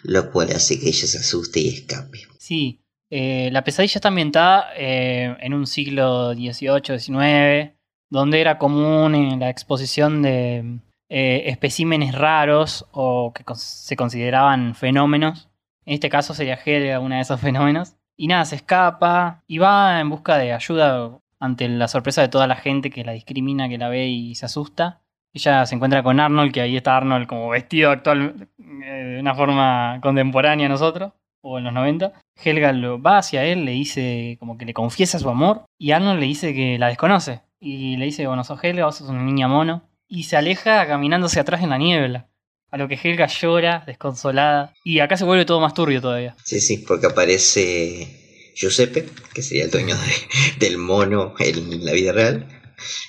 lo cual hace que ella se asuste y escape. Sí, Eh, la pesadilla está ambientada eh, en un siglo XVIII, XIX, donde era común en la exposición de eh, especímenes raros o que se consideraban fenómenos. En este caso sería Helga uno de esos fenómenos. Y nada, se escapa y va en busca de ayuda ante la sorpresa de toda la gente que la discrimina, que la ve y se asusta. Ella se encuentra con Arnold, que ahí está Arnold como vestido actual eh, de una forma contemporánea a nosotros, o en los 90. Helga lo, va hacia él, le dice como que le confiesa su amor, y Arnold le dice que la desconoce. Y le dice, bueno, sos Helga, vos sos una niña mono. Y se aleja caminando hacia atrás en la niebla. A lo que Helga llora, desconsolada. Y acá se vuelve todo más turbio todavía. Sí, sí, porque aparece Giuseppe, que sería el dueño de- del mono en la vida real,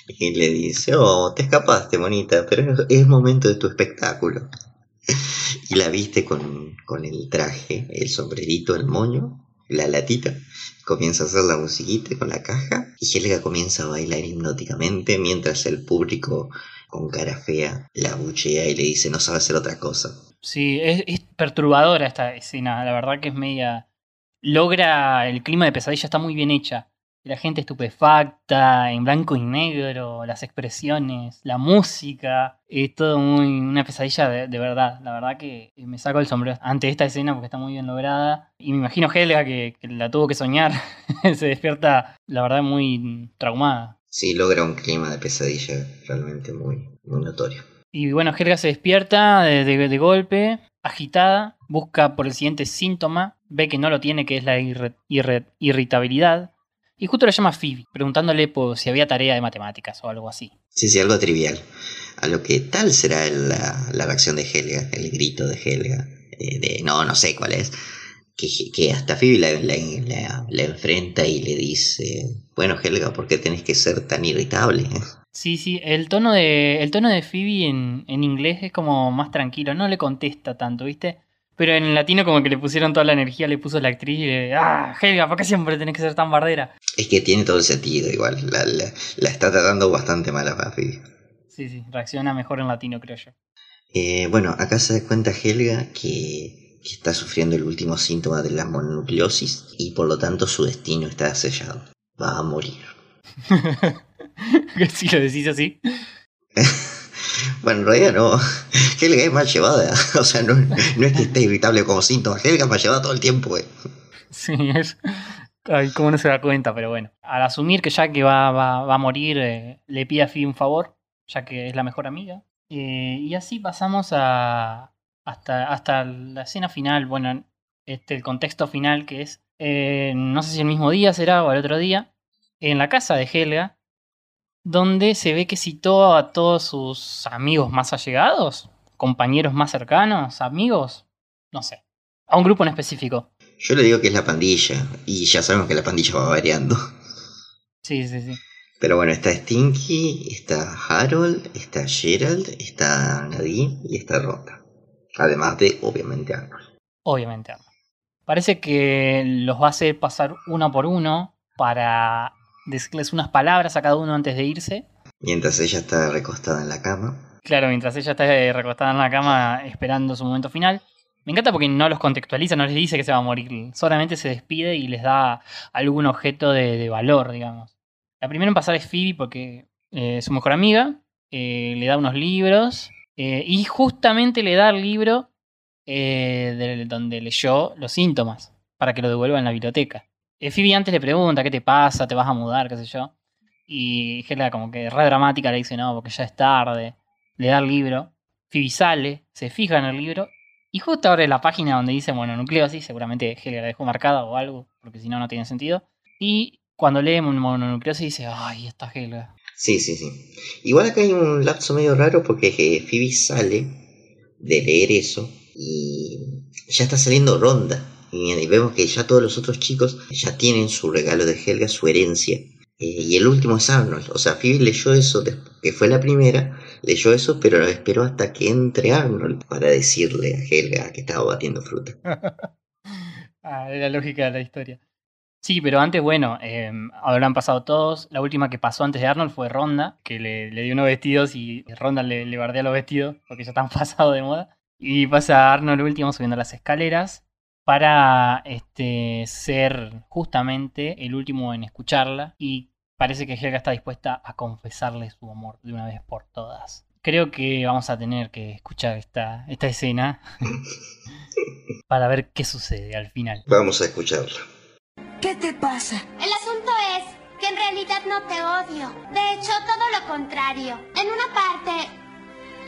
y le dice, oh, te escapaste, monita, pero es, es momento de tu espectáculo. Y la viste con, con el traje, el sombrerito, el moño, la latita, comienza a hacer la musiquita con la caja, y Helga comienza a bailar hipnóticamente mientras el público con cara fea la buchea y le dice, no sabe hacer otra cosa. Sí, es, perturbadora esta escena, la verdad que es media... Logra el clima de pesadilla, está muy bien hecha. La gente estupefacta, en blanco y negro, las expresiones, la música, es todo muy... una pesadilla de, verdad. La verdad que me saco el sombrero ante esta escena porque está muy bien lograda. Y me imagino Helga que la tuvo que soñar, (laughs) se despierta, la verdad, muy traumada. Sí, logra un clima de pesadilla realmente muy, muy notorio. Y bueno, Helga se despierta de, de- de golpe, agitada, busca por el siguiente síntoma, ve que no lo tiene, que es la irre- irre- irritabilidad, y justo la llama Phoebe, preguntándole por si había tarea de matemáticas o algo así. Sí, sí, algo trivial. A lo que tal será la, la reacción de Helga, el grito de Helga, eh, de no, no sé cuál es, que, que hasta Phoebe la, la- la- la enfrenta y le dice, bueno Helga, ¿por qué tenés que ser tan irritable? Sí, sí, el tono de, el tono de Phoebe en, en inglés es como más tranquilo, no le contesta tanto, ¿viste? Pero en latino como que le pusieron toda la energía, le puso la actriz y le... ¡Ah, Helga, ¿por qué siempre tenés que ser tan bardera? Es que tiene todo el sentido igual, la, la- la está tratando bastante mal a Phoebe. Sí, sí, reacciona mejor en latino, creo yo. Eh, bueno, acá se da cuenta Helga que, que está sufriendo el último síntoma de la mononucleosis y por lo tanto su destino está sellado. Va a morir. (laughs) si lo decís así. (laughs) Bueno, en realidad no. (laughs) Helga es mal llevada. O sea, no, no es que esté irritable como síntoma. Helga es mal llevada todo el tiempo, güey. Sí, es. Ay, cómo no se da cuenta, pero bueno. Al asumir que ya que va, va, va a morir, eh, le pide a Phoebe un favor, ya que es la mejor amiga. Eh, y así pasamos a. hasta, hasta la escena final. Bueno, este, el contexto final que es. eh, no sé si el mismo día será o el otro día. En la casa de Helga. Donde se ve que citó a todos sus amigos más allegados, compañeros más cercanos, amigos, no sé, a un grupo en específico. Yo le digo que es la pandilla. Y ya sabemos que la pandilla va variando. Sí, sí, sí. Pero bueno, está Stinky, está Harold, está Gerald, está Nadine y está Rota. Además de, obviamente, Arnold. Obviamente. Arnold. Parece que los va a hacer pasar uno por uno para decirles unas palabras a cada uno antes de irse. Mientras ella está recostada en la cama. Claro, mientras ella está eh, recostada en la cama esperando su momento final. Me encanta porque no los contextualiza, no les dice que se va a morir. Solamente se despide y les da algún objeto de, de valor, digamos. La primera en pasar es Phoebe porque eh, es su mejor amiga. eh, le da unos libros. Eh, y justamente le da el libro eh, de- donde leyó los síntomas. Para que lo devuelva en la biblioteca. Eh, Phoebe antes le pregunta, ¿qué te pasa? ¿Te vas a mudar? ¿Qué sé yo? Y Helga como que re dramática le dice, no, porque ya es tarde. Le da el libro. Phoebe sale, se fija en el libro. Y justo abre la página donde dice mononucleosis. Seguramente Helga la dejó marcada o algo, porque si no, no tiene sentido. Y cuando lee mon- mononucleosis dice, ay, esta Helga. Sí, sí, sí. Igual acá hay un lapso medio raro porque eh, Phoebe sale de leer eso y ya está saliendo ronda. Y, vemos que ya todos los otros chicos ya tienen su regalo de Helga, su herencia. Eh, y el último es Arnold. O sea, Phoebe leyó eso, que fue la primera, leyó eso, pero lo esperó hasta que entre Arnold para decirle a Helga que estaba batiendo fruta. (laughs) Ah, es la lógica de la historia. Sí, pero antes, bueno, eh, habrán pasado todos. La última que pasó antes de Arnold fue Ronda, que le, le dio unos vestidos y Ronda le, le bardea los vestidos porque ya están (laughs) pasados de moda. Y pasa Arnold último subiendo las escaleras. para este, ser justamente el último en escucharla y parece que Helga está dispuesta a confesarle su amor de una vez por todas. Creo que vamos a tener que escuchar esta, esta escena (laughs) para ver qué sucede al final. Vamos a escucharla. ¿Qué te pasa? El asunto es que en realidad no te odio. De hecho, todo lo contrario. En una parte,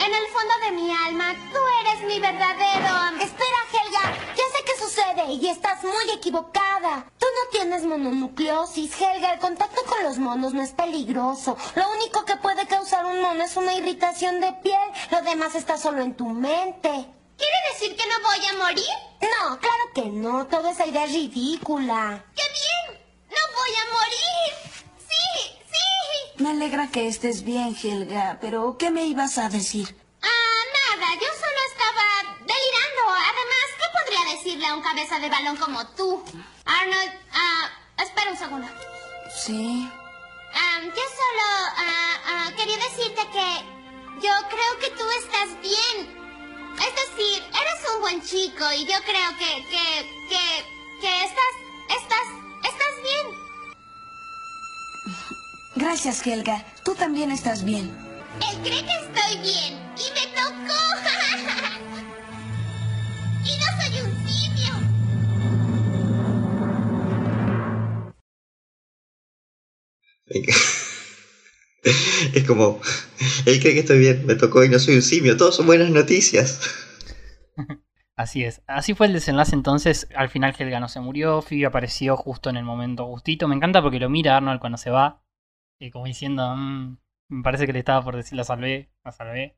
en el fondo de mi alma, tú eres mi verdadero... Espera, Helga, ya sé qué sucede y estás muy equivocada. Tú no tienes mononucleosis, Helga. El contacto con los monos no es peligroso. Lo único que puede causar un mono es una irritación de piel. Lo demás está solo en tu mente. ¿Quiere decir que no voy a morir? No, claro que no. Toda esa idea es ridícula. ¡Qué bien! ¡No voy a morir! ¡Sí! ¡Sí! Me alegra que estés bien, Helga, pero ¿qué me ibas a decir? Ah, nada, yo solo estaba delirando. Además, ¿qué podría decirle a un cabeza de balón como tú? Arnold, ah, espera un segundo. Sí. Ah, yo solo ah, ah, quería decirte que yo creo que tú estás bien. Es decir, eres un buen chico y yo creo que, que, que, que estás, estás, estás bien. Gracias, Helga. Tú también estás bien. Él cree que estoy bien y me tocó. (laughs) y no soy un simio. (laughs) Es como, él cree que estoy bien, me tocó y no soy un simio, todos son buenas noticias. (laughs) Así es. Así fue el desenlace entonces. Al final Helga no se murió. Phoebe apareció justo en el momento justito. Me encanta porque lo mira Arnold cuando se va. eh, como diciendo, "Mm, me parece que le estaba por decir la salvé, la salvé.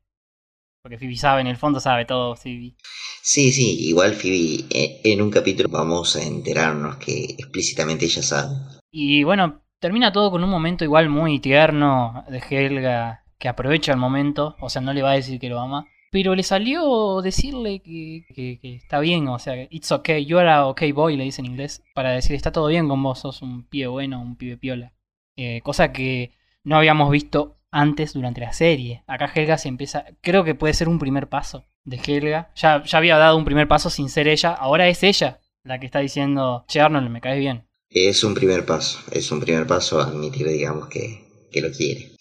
Porque Phoebe sabe, en el fondo sabe todo, Phoebe. Sí, sí, igual Phoebe, eh, en un capítulo vamos a enterarnos que explícitamente ella sabe. Y bueno, termina todo con un momento igual muy tierno de Helga que aprovecha el momento. O sea, no le va a decir que lo ama. Pero le salió decirle que, que- que está bien, o sea, it's okay, you are a okay boy, le dice en inglés, para decir está todo bien con vos, sos un pibe bueno, un pibe piola. Eh, cosa que no habíamos visto antes durante la serie. Acá Helga se empieza, creo que puede ser un primer paso de Helga. Ya, ya había dado un primer paso sin ser ella, ahora es ella la que está diciendo, che Arnold, me caes bien. Es un primer paso, es un primer paso a admitir, digamos, que, que lo quiere.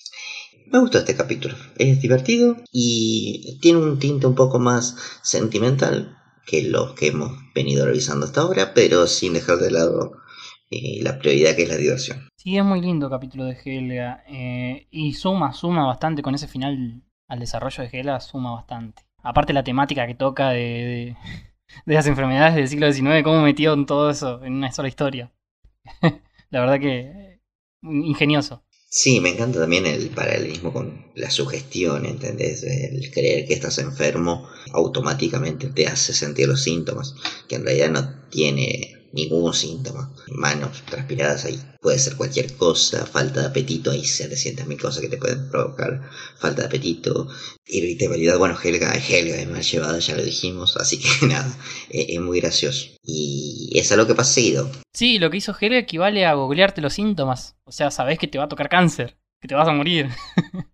Me gustó este capítulo, es divertido y tiene un tinte un poco más sentimental que los que hemos venido revisando hasta ahora, pero sin dejar de lado eh, la prioridad que es la diversión. Sí, es muy lindo el capítulo de Helga. eh, y suma, suma bastante con ese final al desarrollo de Helga, suma bastante. Aparte la temática que toca de, de, (laughs) de las enfermedades del siglo XIX, cómo metió en todo eso en una sola historia. (laughs) la verdad que eh, ingenioso. Sí, me encanta también el paralelismo con la sugestión, ¿entendés? El creer que estás enfermo automáticamente te hace sentir los síntomas, que en realidad no tiene ningún síntoma. Manos transpiradas ahí puede ser cualquier cosa, falta de apetito, hay 700.000 cosas que te pueden provocar falta de apetito, irritabilidad, bueno, Helga es Helga, es mal llevada, ya lo dijimos, así que (laughs) nada, es muy gracioso. Y es algo que pasa seguido, Sí, lo que hizo Helga equivale a googlearte los síntomas. O sea, sabés que te va a tocar cáncer, que te vas a morir. (laughs)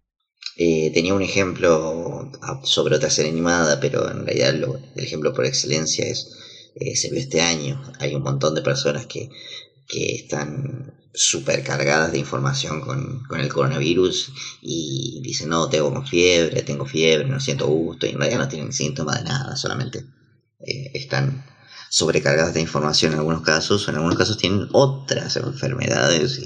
Eh, tenía un ejemplo sobre otra serie animada, pero en realidad lo- el ejemplo por excelencia es eh, se vio este año. Hay un montón de personas que, que están súper cargadas de información con, con el coronavirus y dicen, no, tengo fiebre, tengo fiebre, no siento gusto, y en realidad no tienen síntomas de nada, solamente eh, están sobrecargadas de información en algunos casos, o en algunos casos tienen otras enfermedades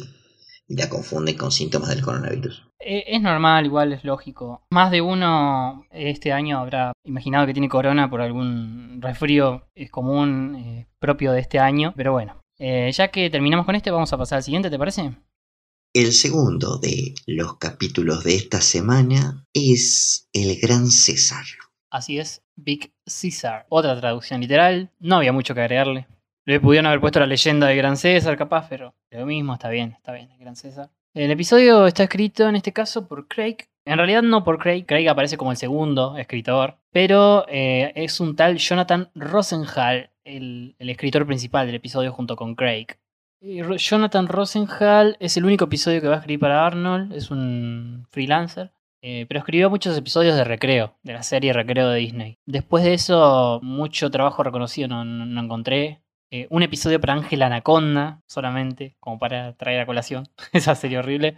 y la confunden con síntomas del coronavirus. Eh, Es normal, igual es lógico. Más de uno este año habrá imaginado que tiene corona por algún resfrío es común eh, propio de este año. Pero bueno, eh, ya que terminamos con este, vamos a pasar al siguiente, ¿te parece? El segundo de los capítulos de esta semana es El Gran César. Así es, Big Caesar. Otra traducción literal, no había mucho que agregarle. Le pudieron haber puesto la leyenda de Gran César, capaz, pero lo mismo, está bien, está bien, el Gran César. El episodio está escrito en este caso por Craig. En realidad no por Craig, Craig aparece como el segundo escritor, pero eh, es un tal Jonathan Rosenhall, el, escritor principal del episodio junto con Craig. Jonathan Rosenhall es el único episodio que va a escribir para Arnold, es un freelancer. Eh, pero escribió muchos episodios de Recreo, de la serie Recreo de Disney. Después de eso, mucho trabajo reconocido no, no- no encontré. Eh, un episodio para Ángel Anaconda, solamente, como para traer a colación (laughs) esa serie horrible.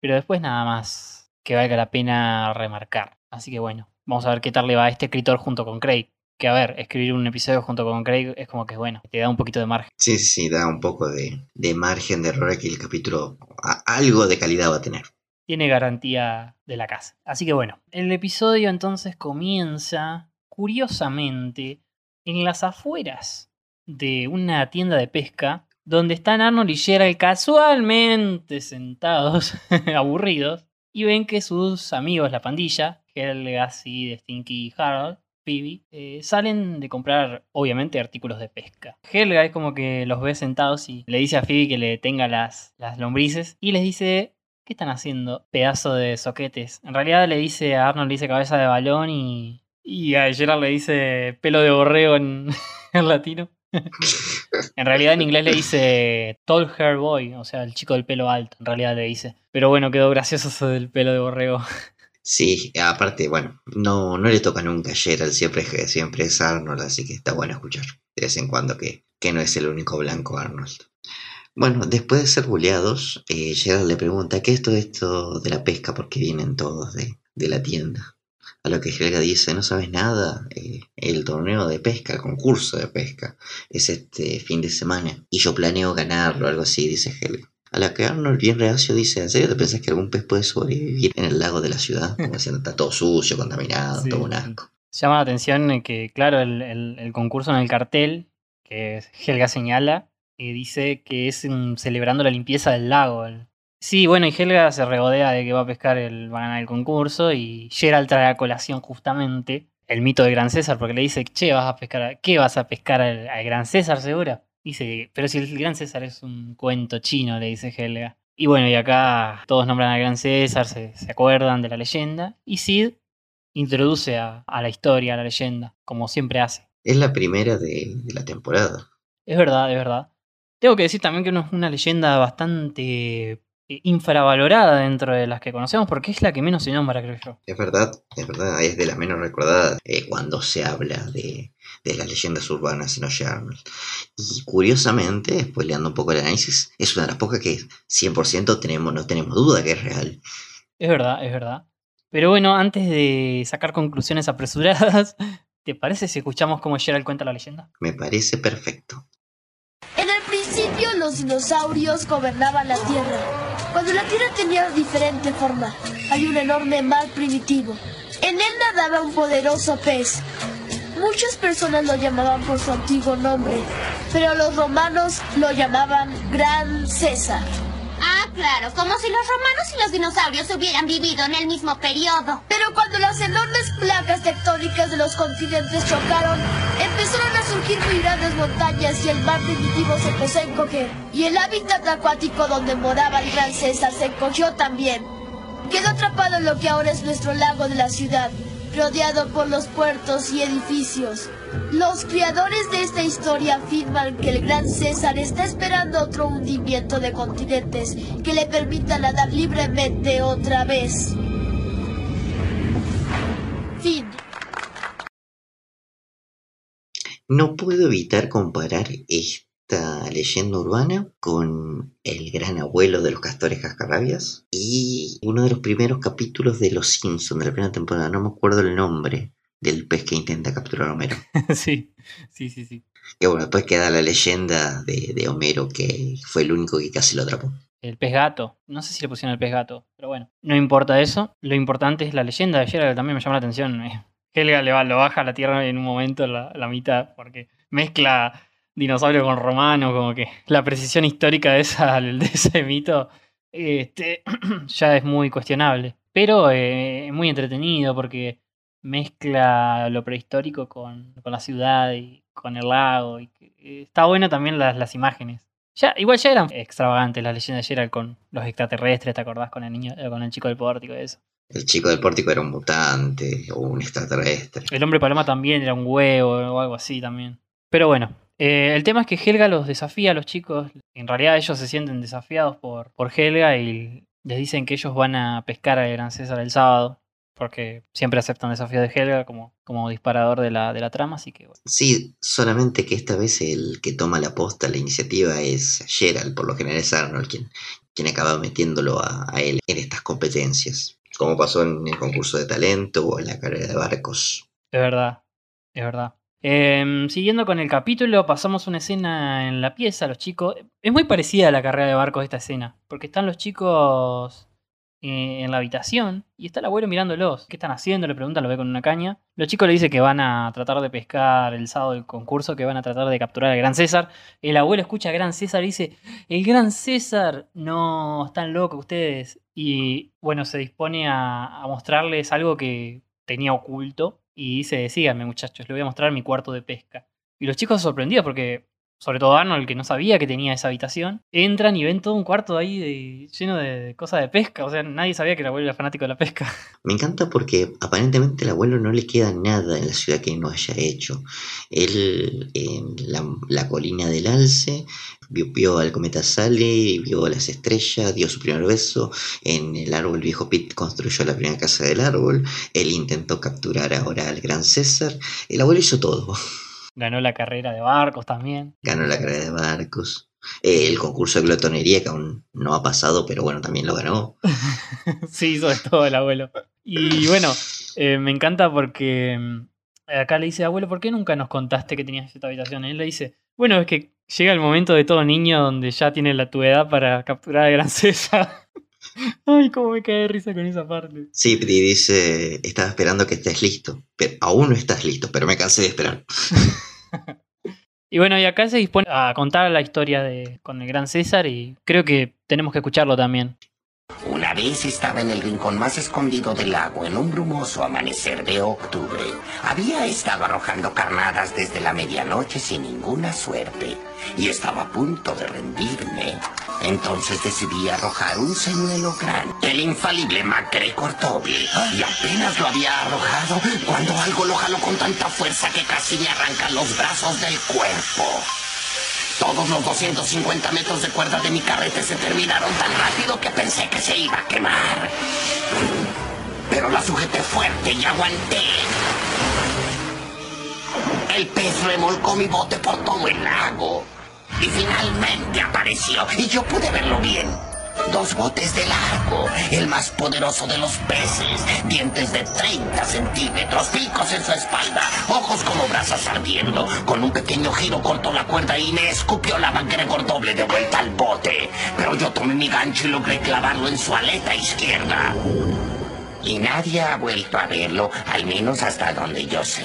Pero después nada más que valga la pena remarcar. Así que bueno, vamos a ver qué tal le va a este escritor junto con Craig. Que a ver, escribir un episodio junto con Craig es como que bueno, te da un poquito de margen. Sí, sí, da un poco de, de margen de error que el capítulo a- algo de calidad va a tener. tiene garantía de la casa. Así que bueno, el episodio entonces comienza, curiosamente, en las afueras de una tienda de pesca, donde están Arnold y Gerald casualmente sentados, (laughs) aburridos, y ven que sus amigos, la pandilla, Helga, Sid, Stinky y Harold, Phoebe, eh, salen de comprar, obviamente, artículos de pesca. Helga es como que los ve sentados y le dice a Phoebe que le tenga las, las lombrices y les dice ¿Qué están haciendo? Pedazo de soquetes. En realidad le dice a Arnold le dice cabeza de balón y. Y a Gerard le dice pelo de borrego en, (laughs) en latino. En realidad en inglés le dice tall hair boy, o sea, el chico del pelo alto, en realidad le dice. Pero bueno, quedó gracioso eso del pelo de borrego. Sí, aparte, bueno, no, no le toca nunca a Gerald, siempre, siempre es Arnold, así que está bueno escuchar de vez en cuando que, que no es el único blanco Arnold. Bueno, después de ser bulleados, eh, Gerald le pregunta, ¿qué es todo esto de la pesca? Porque vienen todos de, de la tienda. A lo que Helga dice, no sabes nada, eh, el torneo de pesca, el concurso de pesca, es este fin de semana y yo planeo ganarlo, algo así, dice Helga. A la que Arnold, bien reacio, dice, ¿en serio te pensás que algún pez puede sobrevivir en el lago de la ciudad? Como diciendo, está todo sucio, contaminado, Sí, todo un asco. Llama la atención que, claro, el, el- el concurso en el cartel, que Helga señala, eh, dice que es celebrando la limpieza del lago. el- Sí, bueno, y Helga se regodea de que va a pescar el, va a ganar el concurso y Gerald trae a colación justamente el mito del Gran César, porque le dice, che, vas a pescar, a- ¿qué vas a pescar al, al Gran César seguro? Dice, pero si el Gran César es un cuento chino, le dice Helga. Y bueno, y acá todos nombran al Gran César, se, se acuerdan de la leyenda, y Sid introduce a, a la historia, a la leyenda, como siempre hace. Es la primera de, de la temporada. Es verdad, es verdad. Tengo que decir también que no es una leyenda bastante infravalorada dentro de las que conocemos, porque es la que menos se nombra, creo yo. Es verdad, es verdad, es de las menos recordadas eh, cuando se habla de, de las leyendas urbanas en Oye Arnold. Y curiosamente, spoileando un poco el análisis, es una de las pocas que 100% tenemos, no tenemos duda que es real. Es verdad, es verdad. Pero bueno, antes de sacar conclusiones apresuradas, (laughs) ¿te parece si escuchamos cómo Gerald cuenta la leyenda? Me parece perfecto. En el principio los dinosaurios gobernaban la Tierra. Cuando la Tierra tenía diferente forma, hay un enorme mar primitivo. En él nadaba un poderoso pez. Muchas personas lo llamaban por su antiguo nombre, pero los romanos lo llamaban Gran César. Ah, claro, como si los romanos y los dinosaurios hubieran vivido en el mismo periodo. Pero cuando las enormes placas tectónicas de los continentes chocaron, empezaron a surgir muy grandes montañas y el mar primitivo se empezó a encoger. Y el hábitat acuático donde moraba el gran César se encogió también. Quedó atrapado en lo que ahora es nuestro lago de la ciudad, rodeado por los puertos y edificios. Los creadores de esta historia afirman que el gran César está esperando otro hundimiento de continentes que le permita nadar libremente otra vez. Fin. No puedo evitar comparar esta leyenda urbana con el gran abuelo de los castores cascarrabias y uno de los primeros capítulos de Los Simpsons de la primera temporada. No me acuerdo el nombre del pez que intenta capturar a Homero. (laughs) sí, sí, sí, sí. Y bueno, después queda la leyenda de, de Homero que fue el único que casi lo atrapó. El pez gato. No sé si le pusieron el pez gato, pero bueno. No importa eso. Lo importante es la leyenda de Gerald, que también me llama la atención. Eh, Helga le va, lo baja a la tierra en un momento, la, la mitad, porque mezcla dinosaurio con romano, como que la precisión histórica de, esa, de ese mito este, (clears throat) ya es muy cuestionable. Pero eh, es muy entretenido porque mezcla lo prehistórico con, con la ciudad y con el lago. Y, eh, está bueno también las, las imágenes. Ya, igual ya eran extravagantes las leyendas de Gerald con los extraterrestres, ¿te acordás? Con el niño, eh, con el chico del pórtico y eso. El chico del pórtico era un mutante o un extraterrestre. El hombre paloma también era un huevo o algo así también. Pero bueno, eh, el tema es que Helga los desafía a los chicos. En realidad ellos se sienten desafiados por, por Helga y les dicen que ellos van a pescar al Gran César el sábado, porque siempre aceptan desafíos de Helga como, como disparador de la, de la trama, así que bueno. Sí, solamente que esta vez el que toma la posta, la iniciativa es Gerald, por lo general es Arnold quien, quien acaba metiéndolo a, a él en estas competencias, como pasó en el concurso de talento o en la carrera de barcos. Es verdad, es verdad. Em, siguiendo con el capítulo, pasamos una escena en la pieza, los chicos. Es muy parecida a la carrera de barcos esta escena, porque están los chicos eh, en la habitación y está el abuelo mirándolos. ¿Qué están haciendo? Le preguntan, lo ve con una caña. Los chicos le dicen que van a tratar de pescar el sábado del concurso, que van a tratar de capturar al Gran César. El abuelo escucha a Gran César y dice, el Gran César, no, están locos ustedes. Y bueno, se dispone a mostrarles algo que tenía oculto y dice, síganme muchachos, les voy a mostrar mi cuarto de pesca. Y los chicos sorprendidos porque, sobre todo Arnold, que no sabía que tenía esa habitación, entran y ven todo un cuarto ahí de- lleno de, cosas de pesca. O sea, nadie sabía que el abuelo era fanático de la pesca. (laughs) Me encanta porque aparentemente al abuelo no le queda nada en la ciudad que no haya hecho. Él en la, colina del Alce vio, vio al cometa Sally, vio las estrellas, dio su primer beso. En el árbol viejo Pete construyó la primera casa del árbol. Él intentó capturar ahora al gran César. El abuelo hizo todo. (laughs) Ganó la carrera de barcos también. Ganó la carrera de barcos. Eh, el concurso de glotonería que aún no ha pasado, pero bueno, también lo ganó. (laughs) sí, hizo de todo el abuelo. Y bueno, eh, me encanta porque mm, acá le dice, abuelo, ¿por qué nunca nos contaste que tenías esta habitación? Y él le dice, bueno, es que llega el momento de todo niño donde ya tiene la tu edad para capturar al Gran (laughs) César. Ay, cómo me cae de risa con esa parte. Sí, y dice, estaba esperando que estés listo, pero aún no estás listo, pero me cansé de esperar. (laughs) Y bueno, y acá se dispone a contar la historia de con el Gran César y creo que tenemos que escucharlo también. Una vez estaba en el rincón más escondido del lago en un brumoso amanecer de octubre. Había estado arrojando carnadas desde la medianoche sin ninguna suerte y estaba a punto de rendirme. Entonces decidí arrojar un señuelo grande, el infalible MacGregor doble. Y apenas lo había arrojado cuando algo lo jaló con tanta fuerza que casi me arrancan los brazos del cuerpo. Todos los 250 metros de cuerda de mi carrete se terminaron tan rápido que pensé que se iba a quemar. Pero la sujeté fuerte y aguanté. El pez remolcó mi bote por todo el lago. Y finalmente apareció y yo pude verlo bien. Dos botes de largo, el más poderoso de los peces, dientes de 30 centímetros, picos en su espalda, ojos como brasas ardiendo. Con un pequeño giro cortó la cuerda y me escupió la MacGregor doble de vuelta al bote. Pero yo tomé mi gancho y logré clavarlo en su aleta izquierda. Y nadie ha vuelto a verlo, al menos hasta donde yo sé.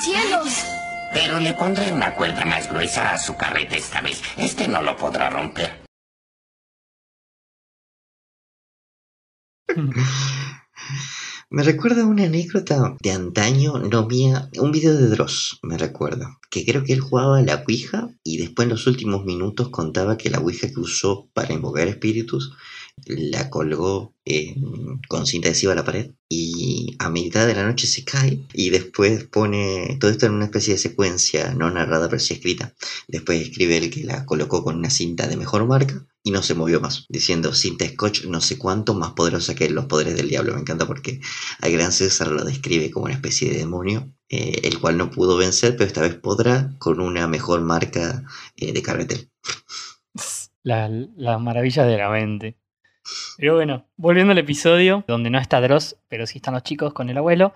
¡Cielos! Pero le pondré una cuerda más gruesa a su carrete esta vez. Este no lo podrá romper. (laughs) Me recuerda una anécdota de antaño, no mía, un video de Dross, me recuerda, que creo que él jugaba la Ouija y después en los últimos minutos contaba que la Ouija que usó para invocar espíritus la colgó eh, con cinta adhesiva a la pared y a mitad de la noche se cae y después pone todo esto en una especie de secuencia no narrada pero sí escrita. Después escribe él que la colocó con una cinta de mejor marca y no se movió más, diciendo cinta scotch no sé cuánto más poderosa que los poderes del diablo. Me encanta porque al gran César lo describe como una especie de demonio, eh, el cual no pudo vencer, pero esta vez podrá con una mejor marca eh, de carretel. (laughs) La- Las maravillas de la mente. Pero bueno, volviendo al episodio, donde no está Dross, pero sí están los chicos con el abuelo,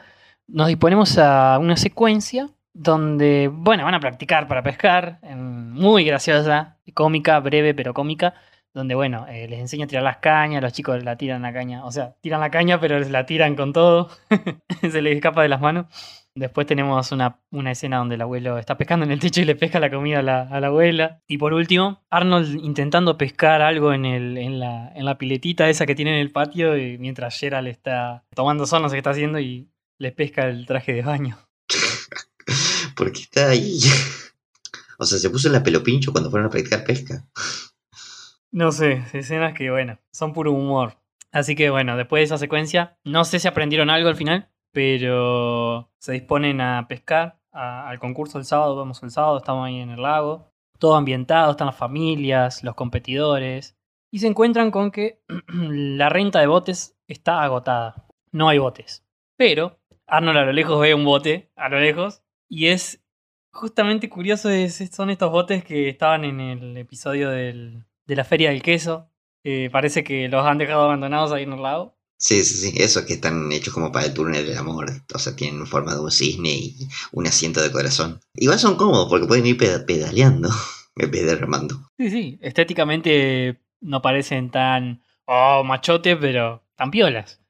nos disponemos a una secuencia donde, bueno, van a practicar para pescar, muy graciosa, cómica, breve, pero cómica, donde, bueno, eh, les enseña a tirar las cañas, los chicos la tiran la caña, o sea, tiran la caña, pero la tiran con todo, (laughs) se les escapa de las manos. Después tenemos una, una escena donde el abuelo está pescando en el techo y le pesca la comida a la, a la abuela. Y por último, Arnold intentando pescar algo en, el, en, la, en la piletita esa que tiene en el patio, y mientras Gerald está tomando sol, no sé qué está haciendo, y le pesca el traje de baño. (laughs) Porque está ahí. (laughs) O sea, se puso en la pelo pincho cuando fueron a practicar pesca. No sé, escenas que, bueno, son puro humor. Así que, bueno, después de esa secuencia, no sé si aprendieron algo al final, pero se disponen a pescar al concurso el sábado. Vamos el sábado, estamos ahí en el lago. Todo ambientado, están las familias, los competidores. y se encuentran con que (clears throat) la renta de botes está agotada. No hay botes. Pero Arnold a lo lejos ve un bote, a lo lejos, y es justamente curioso, es- son estos botes que estaban en el episodio de la Feria del Queso. Eh, parece que los han dejado abandonados ahí en el lago. Sí, sí, sí, esos que están hechos como para el túnel del amor, o sea, tienen forma de un cisne y un asiento de corazón. Igual son cómodos porque pueden ir peda- pedaleando (laughs) en vez de remando. Sí, sí, estéticamente no parecen tan, oh, machote, pero tan piolas.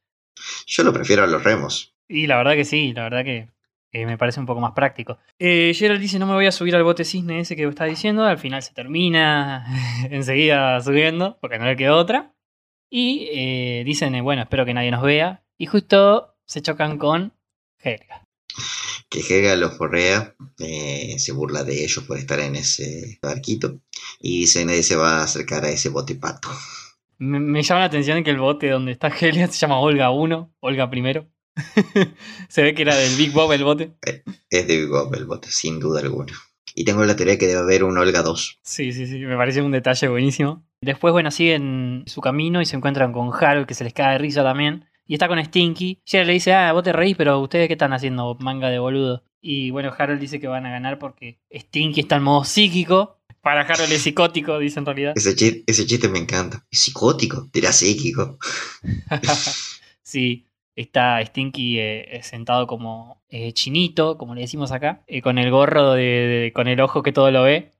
Yo lo prefiero a los remos. Y la verdad que sí, la verdad que eh, me parece un poco más práctico. Eh, Gerald dice, no me voy a subir al bote cisne ese que está diciendo. Al final se termina (laughs) enseguida subiendo, porque no le quedó otra. Y eh, dicen, eh, bueno, espero que nadie nos vea. Y justo se chocan con Helga. Que Helga los forrea, eh, se burla de ellos por estar en ese barquito y dice nadie se va a acercar a ese bote pato. Me, me llama la atención que el bote donde está Helga se llama Olga 1, Olga primero. (laughs) se ve que era del Big Bob el bote. Es de Big Bob el bote, sin duda alguna. Y tengo la teoría que debe haber un Olga 2. Sí, sí, sí, me parece un detalle buenísimo. Después, bueno, siguen su camino y se encuentran con Harold, que se les cae de risa también. Y está con Stinky. Gerald le dice, ah, vos te reís, pero ustedes qué están haciendo, manga de boludo. Y bueno, Harold dice que van a ganar porque Stinky está en modo psíquico. Para Harold es psicótico, dice en realidad. Ese chiste, ese chiste me encanta. Es psicótico, dirá psíquico. (laughs) sí, está Stinky eh, eh, sentado como eh, chinito, como le decimos acá, eh, con el gorro de, de- con el ojo que todo lo ve,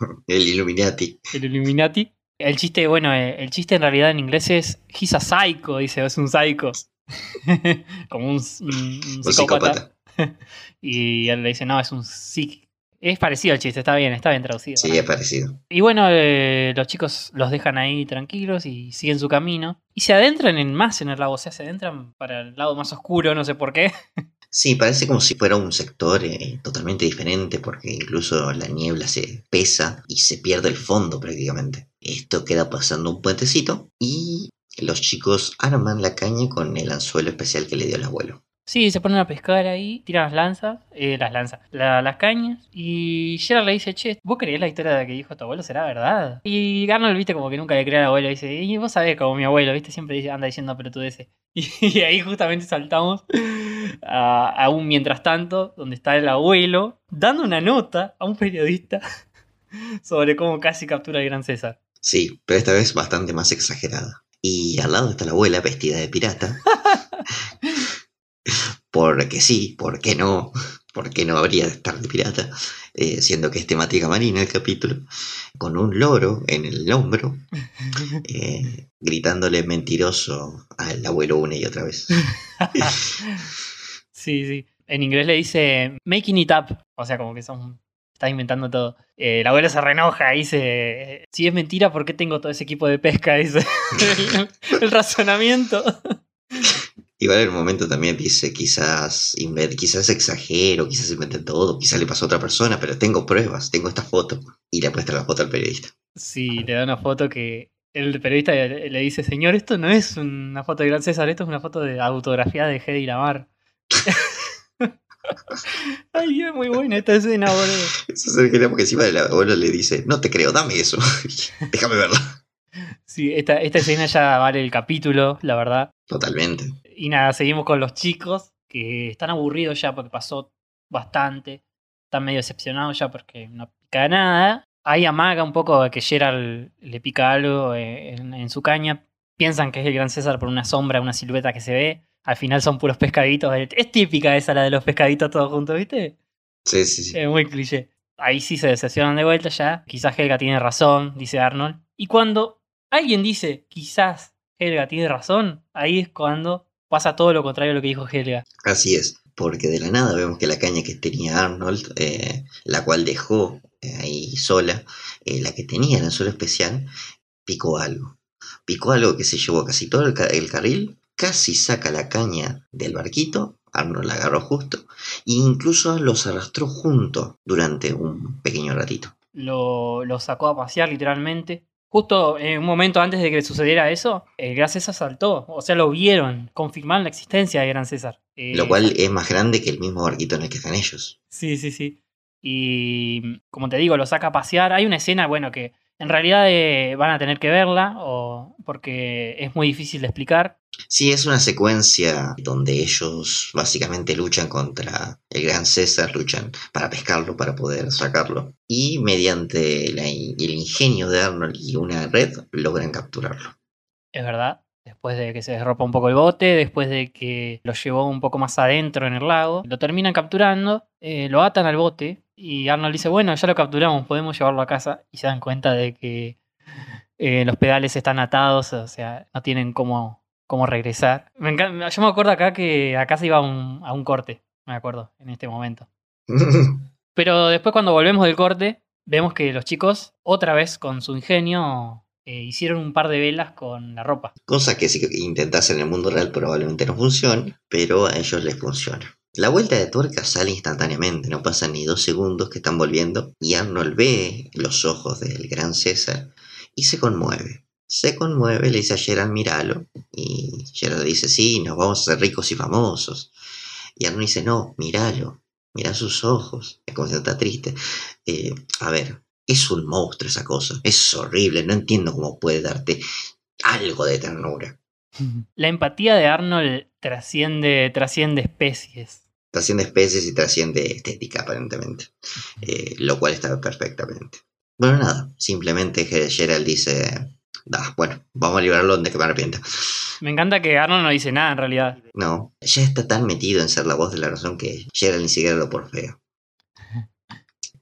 (laughs) El Illuminati. el Illuminati. El chiste, bueno, el chiste en realidad en inglés es he's a psycho, dice, es un psycho. (laughs) como un, un- un Un psicópata. psicópata. (laughs) y él le dice, no, es un psic. Es parecido al chiste, está bien, está bien traducido. Sí, es parecido. Y bueno, eh, los chicos los dejan ahí tranquilos y siguen su camino. Y se adentran en más en el lago, o sea, se adentran para el lado más oscuro, no sé por qué. (laughs) Sí, parece como si fuera un sector eh, totalmente diferente porque incluso la niebla se pesa y se pierde el fondo prácticamente. Esto queda pasando un puentecito y los chicos arman la caña con el anzuelo especial que le dio el abuelo. Sí, se ponen a pescar ahí, tiran las lanzas, eh, las lanzas, la- las cañas. Y Gerald le dice, che, ¿vos creés la historia de que dijo tu abuelo? ¿Será verdad? Y Arnold, viste, como que nunca le cree al abuelo. Dice, y vos sabés como mi abuelo, viste, siempre dice- anda diciendo pelotudeces. (laughs) Y, y ahí justamente saltamos a, a un mientras tanto, donde está el abuelo, dando una nota a un periodista (laughs) sobre cómo casi captura al gran César. Sí, pero esta vez bastante más exagerada. Y al lado está la abuela vestida de pirata. (laughs) Porque sí, ¿por qué no? ¿Por qué no habría de estar de pirata? Eh, siendo que es temática marina el capítulo. Con un loro en el hombro, (laughs) eh, gritándole mentiroso al abuelo una y otra vez. (laughs) Sí, sí. En inglés le dice making it up. O sea, como que son. Está inventando todo. Eh, el abuelo se renoja y dice: Si es mentira, ¿por qué tengo todo ese equipo de pesca? (laughs) Dice el, el razonamiento. Igual en un momento también dice, quizás, quizás exagero, quizás inventé todo, quizás le pasó a otra persona, pero tengo pruebas, tengo esta foto. Y le muestra la foto al periodista. Sí, le da una foto que. El periodista le, le dice: Señor, esto no es una foto de Gran César, esto es una foto de autografía de Hedy Lamar. (laughs) Ay, es muy buena esta escena, boludo. Eso es genial porque encima el abuelo le dice, no te creo, dame eso. (laughs) Déjame verla. Sí, esta, esta escena ya vale el capítulo, la verdad. Totalmente. Y nada, seguimos con los chicos que están aburridos ya porque pasó bastante. Están medio decepcionados ya porque no pica nada. Ahí amaga un poco que Gerald le pica algo eh, en, en su caña. Piensan que es el gran César por una sombra, una silueta que se ve. Al final son puros pescaditos. Es típica esa la de los pescaditos todos juntos, ¿viste? Sí, sí, sí. Es muy cliché. Ahí sí se decepcionan de vuelta ya. Quizás Helga tiene razón, dice Arnold. Y cuando alguien dice, quizás Helga tiene razón, ahí es cuando pasa todo lo contrario a lo que dijo Helga. Así es. Porque de la nada vemos que la caña que tenía Arnold, eh, la cual dejó eh, ahí sola, eh, la que tenía el anzuelo especial, picó algo. Picó algo que se llevó casi todo el, ca- el carril, casi saca la caña del barquito, Arnold la agarró justo, e incluso los arrastró juntos durante un pequeño ratito. Lo, lo sacó a pasear literalmente. Justo en un momento antes de que sucediera eso, el Gran César saltó. O sea, lo vieron, confirmaron la existencia de Gran César. Eh, Lo cual es más grande que el mismo barquito en el que están ellos. Sí, sí, sí. Y como te digo, lo saca a pasear. Hay una escena, bueno, que En realidad eh, van a tener que verla o porque es muy difícil de explicar. Sí, es una secuencia donde ellos básicamente luchan contra el gran César, luchan para pescarlo, para poder sacarlo. Y mediante la el ingenio de Arnold y una red logran capturarlo. Es verdad. Después de que se desropa un poco el bote, después de que lo llevó un poco más adentro en el lago, lo terminan capturando, eh, lo atan al bote y Arnold dice, bueno, ya lo capturamos, podemos llevarlo a casa y se dan cuenta de que eh, los pedales están atados, o sea, no tienen cómo, cómo regresar. Me yo me acuerdo acá que acá se iba a un, a un corte, me acuerdo, en este momento. (laughs) Pero después cuando volvemos del corte, vemos que los chicos, otra vez con su ingenio, eh, hicieron un par de velas con la ropa. Cosa que si intentas en el mundo real probablemente no funcione, pero a ellos les funciona. La vuelta de tuerca sale instantáneamente, no pasan ni dos segundos que están volviendo y Arnold ve los ojos del gran César y se conmueve. Se conmueve, le dice a Gerald, míralo. Y Gerald dice, sí, nos vamos a hacer ricos y famosos. Y Arnold dice, no, míralo, mira sus ojos. Es como si está triste. Eh, a ver, es un monstruo esa cosa, es horrible, no entiendo cómo puede darte algo de ternura. La empatía de Arnold trasciende, trasciende especies. Trasciende especies y trasciende estética, aparentemente. Eh, lo cual está perfectamente. Bueno, nada, simplemente Ge- Gerald dice, "Da, bueno, vamos a liberarlo donde que me arrepienta. Me encanta que Arnold no dice nada en realidad. No, ya está tan metido en ser la voz de la razón que Gerald ni siquiera lo porfea.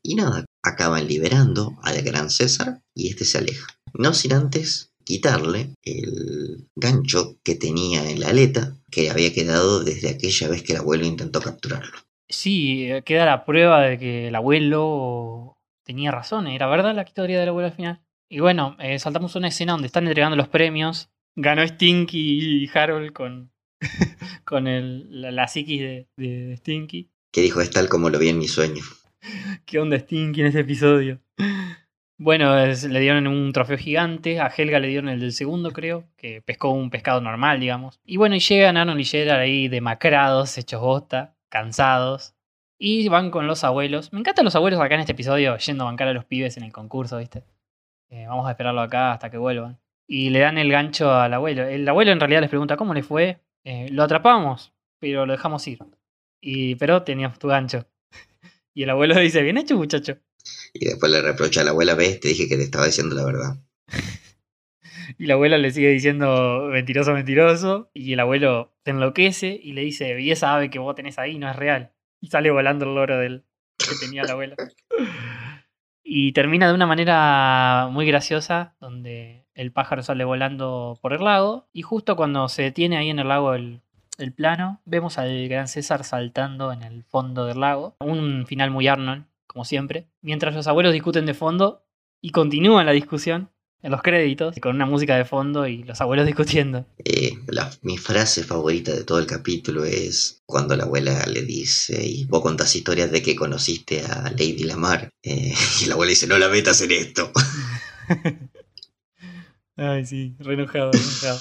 Y nada, acaban liberando al gran César y este se aleja. No sin antes quitarle el gancho que tenía en la aleta que había quedado desde aquella vez que el abuelo intentó capturarlo. Sí, eh, queda la prueba de que el abuelo tenía razón, era verdad la historia del abuelo al final. Y bueno, eh, saltamos una escena donde están entregando los premios. Ganó Stinky y Harold con, (laughs) con el, la, la psiquis de, de Stinky. Que dijo es tal como lo vi en mi sueño. (laughs) ¿Qué onda Stinky en ese episodio? Bueno, es- le dieron un trofeo gigante, a Helga le dieron el del segundo, creo, que pescó un pescado normal, digamos. Y bueno, y llegan Arnold y Gerard ahí demacrados, hechos bosta, cansados. Y van con los abuelos. Me encantan los abuelos acá en este episodio, yendo a bancar a los pibes en el concurso, ¿viste? Eh, vamos a esperarlo acá hasta que vuelvan. Y le dan el gancho al abuelo. El abuelo en realidad les pregunta, ¿cómo le fue? Eh, lo atrapamos, pero lo dejamos ir. Y, pero teníamos tu gancho. (laughs) Y el abuelo dice, bien hecho, muchacho. Y después le reprocha a la abuela, ves, te dije que te estaba diciendo la verdad. (laughs) Y la abuela le sigue diciendo mentiroso, mentiroso. Y el abuelo se enloquece y le dice, y esa ave que vos tenés ahí no es real. Y sale volando el loro del que tenía la abuela. (laughs) Y termina de una manera muy graciosa, donde el pájaro sale volando por el lago. Y justo cuando se detiene ahí en el lago el, el plano, vemos al gran César saltando en el fondo del lago. Un final muy Arnold, como siempre. Mientras los abuelos discuten de fondo y continúa la discusión en los créditos, con una música de fondo y los abuelos (laughs) discutiendo. Eh, la- mi frase favorita de todo el capítulo es cuando la abuela le dice, y vos contás historias de que conociste a Lady Lamar. Eh, (laughs) y la abuela dice, no la metas en esto. (laughs) Ay, sí, re enojado, re enojado.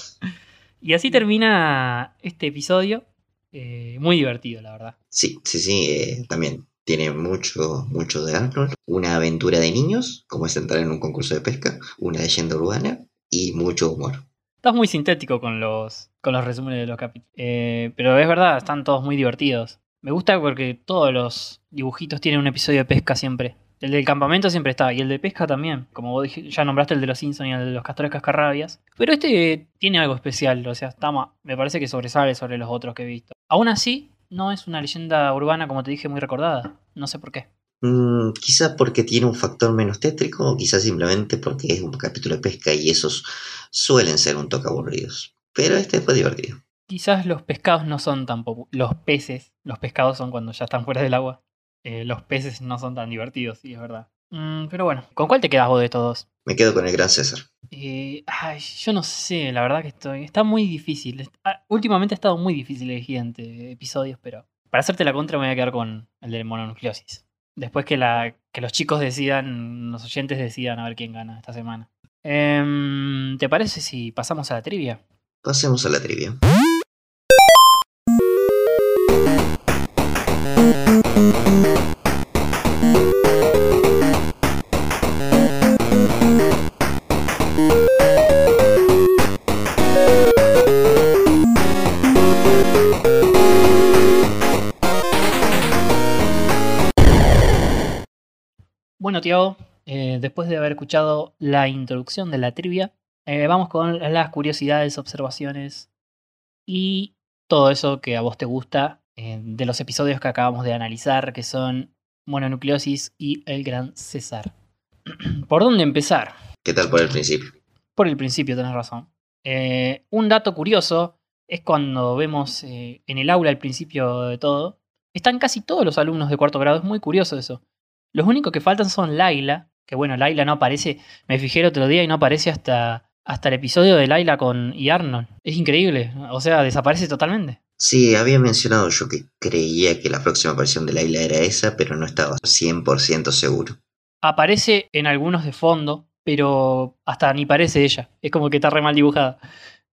Y así termina este episodio. eh, muy divertido, la verdad. Sí, sí, sí, también tiene mucho, mucho de Arnold. Una aventura de niños, como es entrar en un concurso de pesca, una leyenda urbana y mucho humor. Estás muy sintético con los, con los resúmenes de los capítulos. Eh, pero es verdad, están todos muy divertidos. Me gusta porque todos los dibujitos tienen un episodio de pesca siempre. El del campamento siempre está, y el de pesca también. Como vos dij- ya nombraste el de los Simpsons y el de los castores cascarrabias. Pero este tiene algo especial, o sea, me parece que sobresale sobre los otros que he visto. Aún así, no es una leyenda urbana, como te dije, muy recordada. No sé por qué. Mm, quizá porque tiene un factor menos tétrico, o quizás simplemente porque es un capítulo de pesca y esos suelen ser un toque aburridos. Pero este fue divertido. Quizás los pescados no son tan popu- Los peces, los pescados son cuando ya están fuera del agua. Eh, los peces no son tan divertidos, sí, es verdad. Mm, pero bueno, ¿con cuál te quedas vos de estos dos? Me quedo con el gran César. Eh, ay, yo no sé, la verdad que estoy. Está muy difícil. Ah, últimamente ha estado muy difícil elegir entre episodios, pero. Para hacerte la contra me voy a quedar con el de mononucleosis. Después que, la, que los chicos decidan, los oyentes decidan a ver quién gana esta semana. Em, ¿Te parece si pasamos a la trivia? Pasemos a la trivia. Bueno, Tiago, eh, después de haber escuchado la introducción de la trivia, eh, vamos con las curiosidades, observaciones y todo eso que a vos te gusta eh, de los episodios que acabamos de analizar, que son Mononucleosis y El Gran César. (clears throat) ¿Por dónde empezar? ¿Qué tal por el principio? Por el principio, tenés razón. Un dato curioso es cuando vemos en el aula al principio de todo, están casi todos los alumnos de cuarto grado, es muy curioso eso. Los únicos que faltan son Laila, que bueno, Laila no aparece, me fijé el otro día y no aparece hasta, hasta el episodio de Laila con y Arnold. Es increíble, o sea, desaparece totalmente. Sí, había mencionado yo que creía que la próxima aparición de Laila era esa, pero no estaba 100% seguro. Aparece en algunos de fondo, pero hasta ni parece ella. Es como que está re mal dibujada.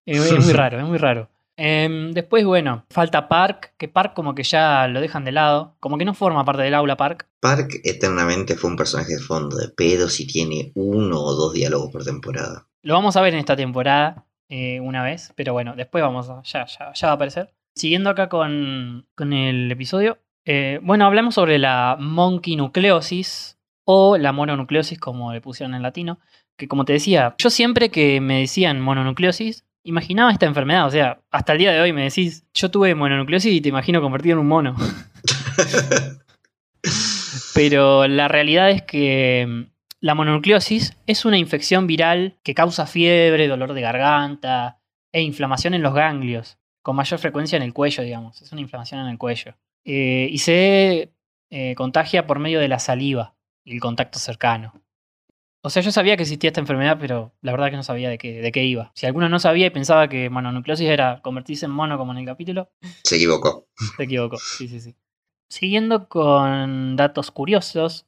Es, es muy (laughs) raro, es muy raro. Em, después, bueno, falta Park, que Park como que ya lo dejan de lado, como que no forma parte del aula Park. Park eternamente fue un personaje de fondo de pedo si tiene uno o dos diálogos por temporada. Lo vamos a ver en esta temporada eh, una vez, pero bueno, después vamos a, ya, ya, ya va a aparecer. Siguiendo acá con, con el episodio, eh, bueno, hablamos sobre la monkey nucleosis o la mononucleosis como le pusieron en latino, que como te decía, yo siempre que me decían mononucleosis, imaginaba esta enfermedad, o sea, hasta el día de hoy me decís, yo tuve mononucleosis y te imagino convertido en un mono. (laughs) Pero la realidad es que mm, la mononucleosis es una infección viral que causa fiebre, dolor de garganta e inflamación en los ganglios, con mayor frecuencia en el cuello, digamos. Es una inflamación en el cuello. Eh, y se eh, contagia por medio de la saliva y el contacto cercano. O sea, yo sabía que existía esta enfermedad, pero la verdad que no sabía de qué, de qué iba. Si alguno no sabía y pensaba que mononucleosis era convertirse en mono como en el capítulo, Se equivocó. se equivocó. Sí, sí, sí. Siguiendo con datos curiosos,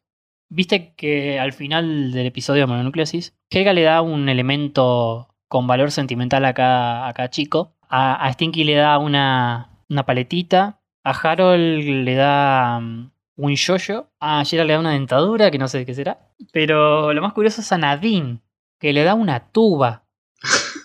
viste que al final del episodio de mononucleosis, Helga le da un elemento con valor sentimental a cada, a cada chico. A, a Stinky le da una, una paletita. A Harold le da mm, un yoyo. A Gerald le da una dentadura, que no sé de qué será. Pero lo más curioso es a Nadine, que le da una tuba. (laughs)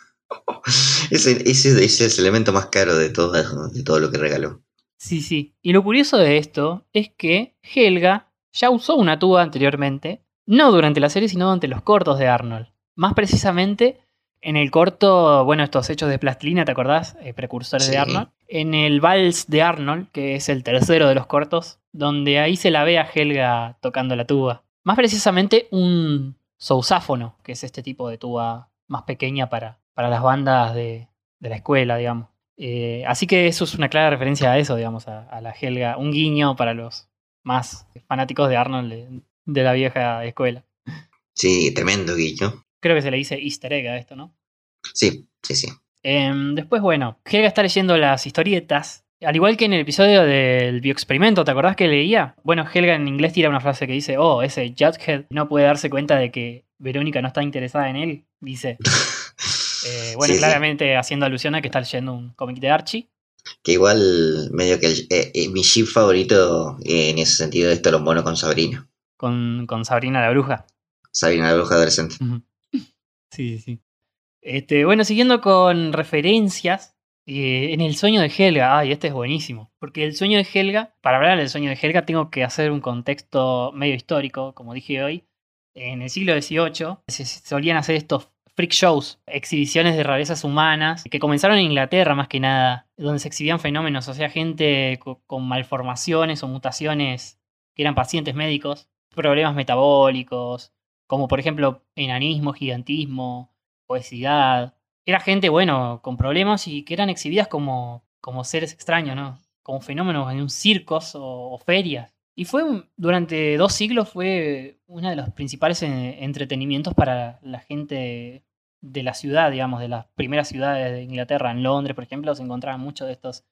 Ese, ese, ese es el elemento más caro de todo, de todo lo que regaló. Sí, sí. Y lo curioso de esto es que Helga ya usó una tuba anteriormente, no durante la serie, sino durante los cortos de Arnold. Más precisamente en el corto, bueno, estos hechos de plastilina, ¿te acordás? Eh, precursores de. Arnold. En el Vals de Arnold, que es el tercero de los cortos, donde ahí se la ve a Helga tocando la tuba. Más precisamente un sousáfono, que es este tipo de tuba más pequeña para, para las bandas de, de la escuela, digamos. Eh, así que eso es una clara referencia a eso, digamos, a, a la Helga. Un guiño para los más fanáticos de Arnold de, de la vieja escuela. Sí, tremendo guillo. Creo que se le dice easter egg a esto, ¿no? Sí, sí, sí. Em, después, bueno, Helga está leyendo las historietas. Al igual que en el episodio del bioexperimento, ¿te acordás que leía? Bueno, Helga en inglés tira una frase que dice, oh, ese Jughead no puede darse cuenta de que Verónica no está interesada en él. Dice, (laughs) Eh, bueno, Sí, sí. claramente haciendo alusión a que está leyendo un cómic de Archie. Que igual, medio que el- eh, mi ship favorito en ese sentido es Tolombono con Sabrina. Con, con Sabrina la bruja. Sabrina la bruja adolescente. Sí, sí, sí. Este, bueno, siguiendo con referencias, eh, en el sueño de Helga, ay, este es buenísimo, porque el sueño de Helga, para hablar del sueño de Helga tengo que hacer un contexto medio histórico, como dije hoy. En el siglo XVIII se solían hacer estos freak shows, exhibiciones de rarezas humanas, que comenzaron en Inglaterra más que nada, donde se exhibían fenómenos, o sea, gente co- con malformaciones o mutaciones que eran pacientes médicos, problemas metabólicos, como por ejemplo enanismo, gigantismo, obesidad. Era gente, bueno, con problemas y que eran exhibidas como, como seres extraños, ¿no? Como fenómenos en un circos o, ferias. Y fue durante dos siglos fue uno de los principales eh, entretenimientos para la gente de la ciudad, digamos, de las primeras ciudades de Inglaterra. En Londres, por ejemplo, se encontraban muchos de estos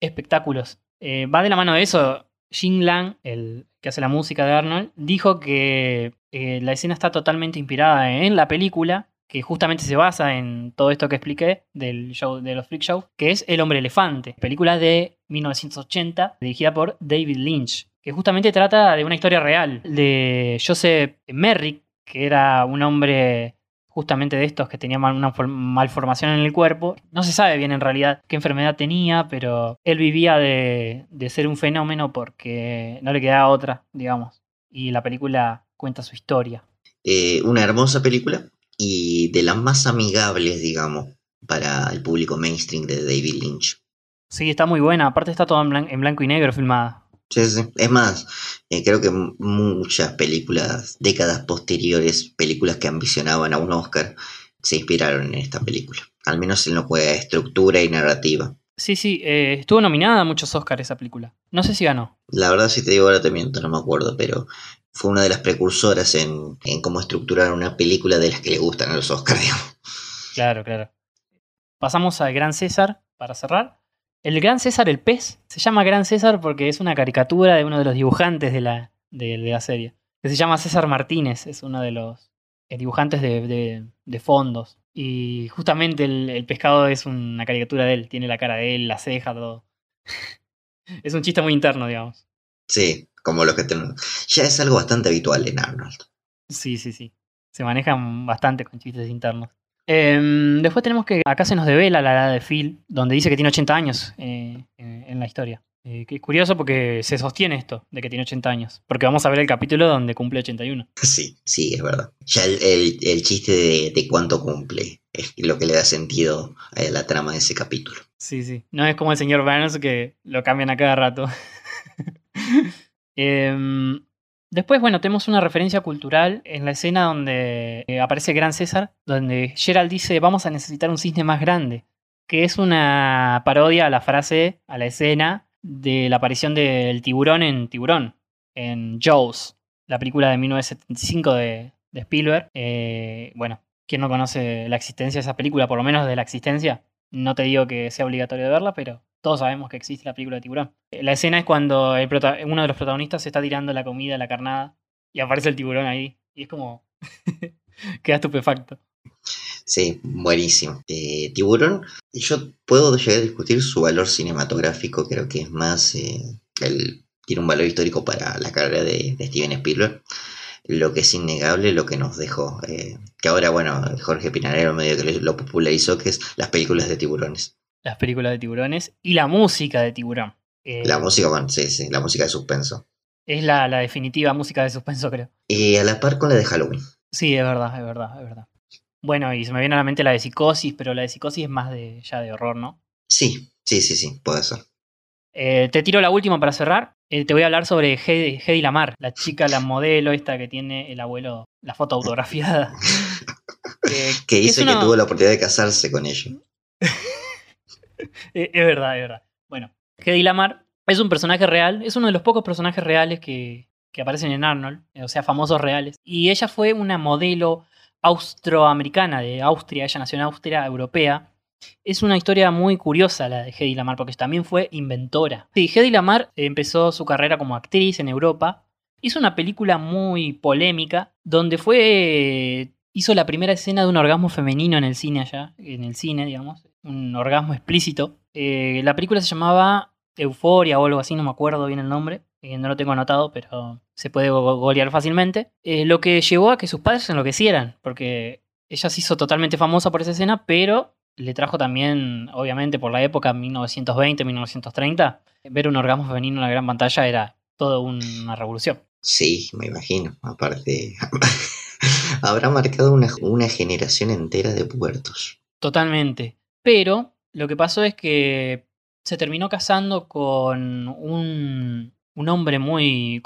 espectáculos. Eh, va de la mano de eso. Jim Lang, el que hace la música de Arnold, dijo que eh, la escena está totalmente inspirada en la película, que justamente se basa en todo esto que expliqué del show de los freak shows, que es El hombre elefante, película de 1980 dirigida por David Lynch, que justamente trata de una historia real de Joseph Merrick, que era un hombre justamente de estos que tenían mal- una for- malformación en el cuerpo. No se sabe bien en realidad qué enfermedad tenía, pero él vivía de, de ser un fenómeno porque no le quedaba otra, digamos. Y la película cuenta su historia. Eh, una hermosa película y de las más amigables, digamos, para el público mainstream de David Lynch. Sí, está muy buena. Aparte está todo en, blan- en blanco y negro filmada. Sí, sí. Es más, eh, creo que muchas películas, décadas posteriores, películas que ambicionaban a un Oscar, se inspiraron en esta película. Al menos en lo que es estructura y narrativa. Sí, sí, eh, estuvo nominada a muchos Oscars esa película. No sé si ganó. La verdad, si te digo ahora te miento, no me acuerdo, pero fue una de las precursoras en, en cómo estructurar una película de las que le gustan a los Oscars, (laughs) digamos. Claro, claro. Pasamos al Gran César para cerrar. El Gran César, el pez, se llama Gran César porque es una caricatura de uno de los dibujantes de la, de, de la serie. Que se llama César Martínez, es uno de los eh, dibujantes de, de- de fondos. Y justamente el, el pescado es una caricatura de él, tiene la cara de él, la ceja, todo. (laughs) es un chiste muy interno, digamos. Sí, como los que tenemos. Ya es algo bastante habitual en Arnold. Sí, sí, sí. Se manejan bastante con chistes internos. Em, después tenemos que acá se nos devela la edad de Phil, donde dice que tiene 80 años eh, en, en la historia. Eh, que es curioso porque se sostiene esto, de que tiene 80 años. Porque vamos a ver el capítulo donde cumple 81. (laughs) Sí, sí, es verdad. Ya el, el- el chiste de, de cuánto cumple es lo que le da sentido a la trama de ese capítulo. Sí, sí. No es como el señor Burns que lo cambian a cada rato. (laughs) Em, después, bueno, tenemos una referencia cultural en la escena donde eh, aparece Gran César, donde Gerald dice, vamos a necesitar un cisne más grande, que es una parodia a la frase, a la escena de la aparición del tiburón en Tiburón, en Jaws, la película de 1975 de, de Spielberg. Eh, bueno, ¿quién no conoce la existencia de esa película? Por lo menos de la existencia. No te digo que sea obligatorio de verla, pero todos sabemos que existe la película de tiburón. Eh, La escena es cuando uno de los protagonistas se está tirando la comida, la carnada, y aparece el tiburón ahí. Y es como. (laughs) queda estupefacto. Sí, buenísimo. Eh, Tiburón, yo puedo llegar a discutir su valor cinematográfico, creo que es más, eh, tiene un valor histórico para la carrera de, de Steven Spielberg. Lo que es innegable, lo que nos dejó, eh, que ahora, bueno, Jorge Pinarero medio que lo popularizó, que es las películas de tiburones. Las películas de tiburones y la música de tiburón. Eh, La música, bueno, sí, sí, la música de suspenso. Es la, la definitiva música de suspenso, creo. Y a la par con la de Halloween. Sí, es verdad, es verdad, es verdad. Bueno, y se me viene a la mente la de psicosis, pero la de psicosis es más de ya de horror, ¿no? Sí, sí, sí, sí, puede ser. Eh, te tiro la última para cerrar. Eh, te voy a hablar sobre Hedy Hedy Lamar, la chica, la modelo esta que tiene el abuelo, la foto autografiada. (laughs) Eh, Que dice una- que tuvo la oportunidad de casarse con ella. (laughs) (laughs) Es verdad, es verdad. Bueno, Hedy Lamar es un personaje real, es uno de los pocos personajes reales que, que aparecen en Arnold, eh, o sea, famosos reales. Y ella fue una modelo austroamericana de Austria, ella nació en Austria, europea. Es una historia muy curiosa la de Hedy Lamar, porque también fue inventora. Sí, Hedy Lamar empezó su carrera como actriz en Europa. Hizo una película muy polémica, donde fue. hizo la primera escena de un orgasmo femenino en el cine allá, en el cine, digamos. Un orgasmo explícito. Eh, la película se llamaba Euforia o algo así, no me acuerdo bien el nombre. eh, no lo tengo anotado, pero se puede go- golear fácilmente. Eh, lo que llevó a que sus padres se enloquecieran, porque ella se hizo totalmente famosa por esa escena, pero le trajo también, obviamente, por la época 1920, 1930, ver un orgasmo femenino en la gran pantalla era toda una revolución. Sí, me imagino. Aparte, (laughs) habrá marcado una, una generación entera de puertos. Totalmente. Pero lo que pasó es que se terminó casando con un, un hombre muy,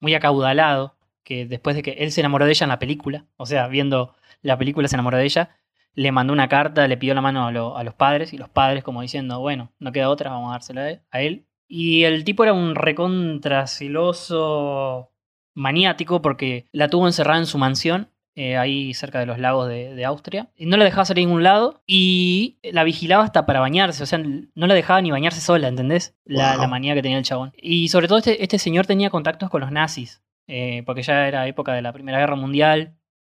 muy acaudalado, que después de que él se enamoró de ella en la película, o sea, viendo la película se enamoró de ella, le mandó una carta, le pidió la mano a, a los padres, y los padres como diciendo, bueno, no queda otra, vamos a dársela a él-. Y el tipo era un recontra celoso maniático porque la tuvo encerrada en su mansión eh, ahí cerca de los lagos de, de Austria. Y no la dejaba salir a ningún lado y la vigilaba hasta para bañarse. O sea, no la dejaba ni bañarse sola, ¿entendés? La, Wow. la manía que tenía el chabón. Y sobre todo este, este señor tenía contactos con los nazis, eh, porque ya era época de la Primera Guerra Mundial,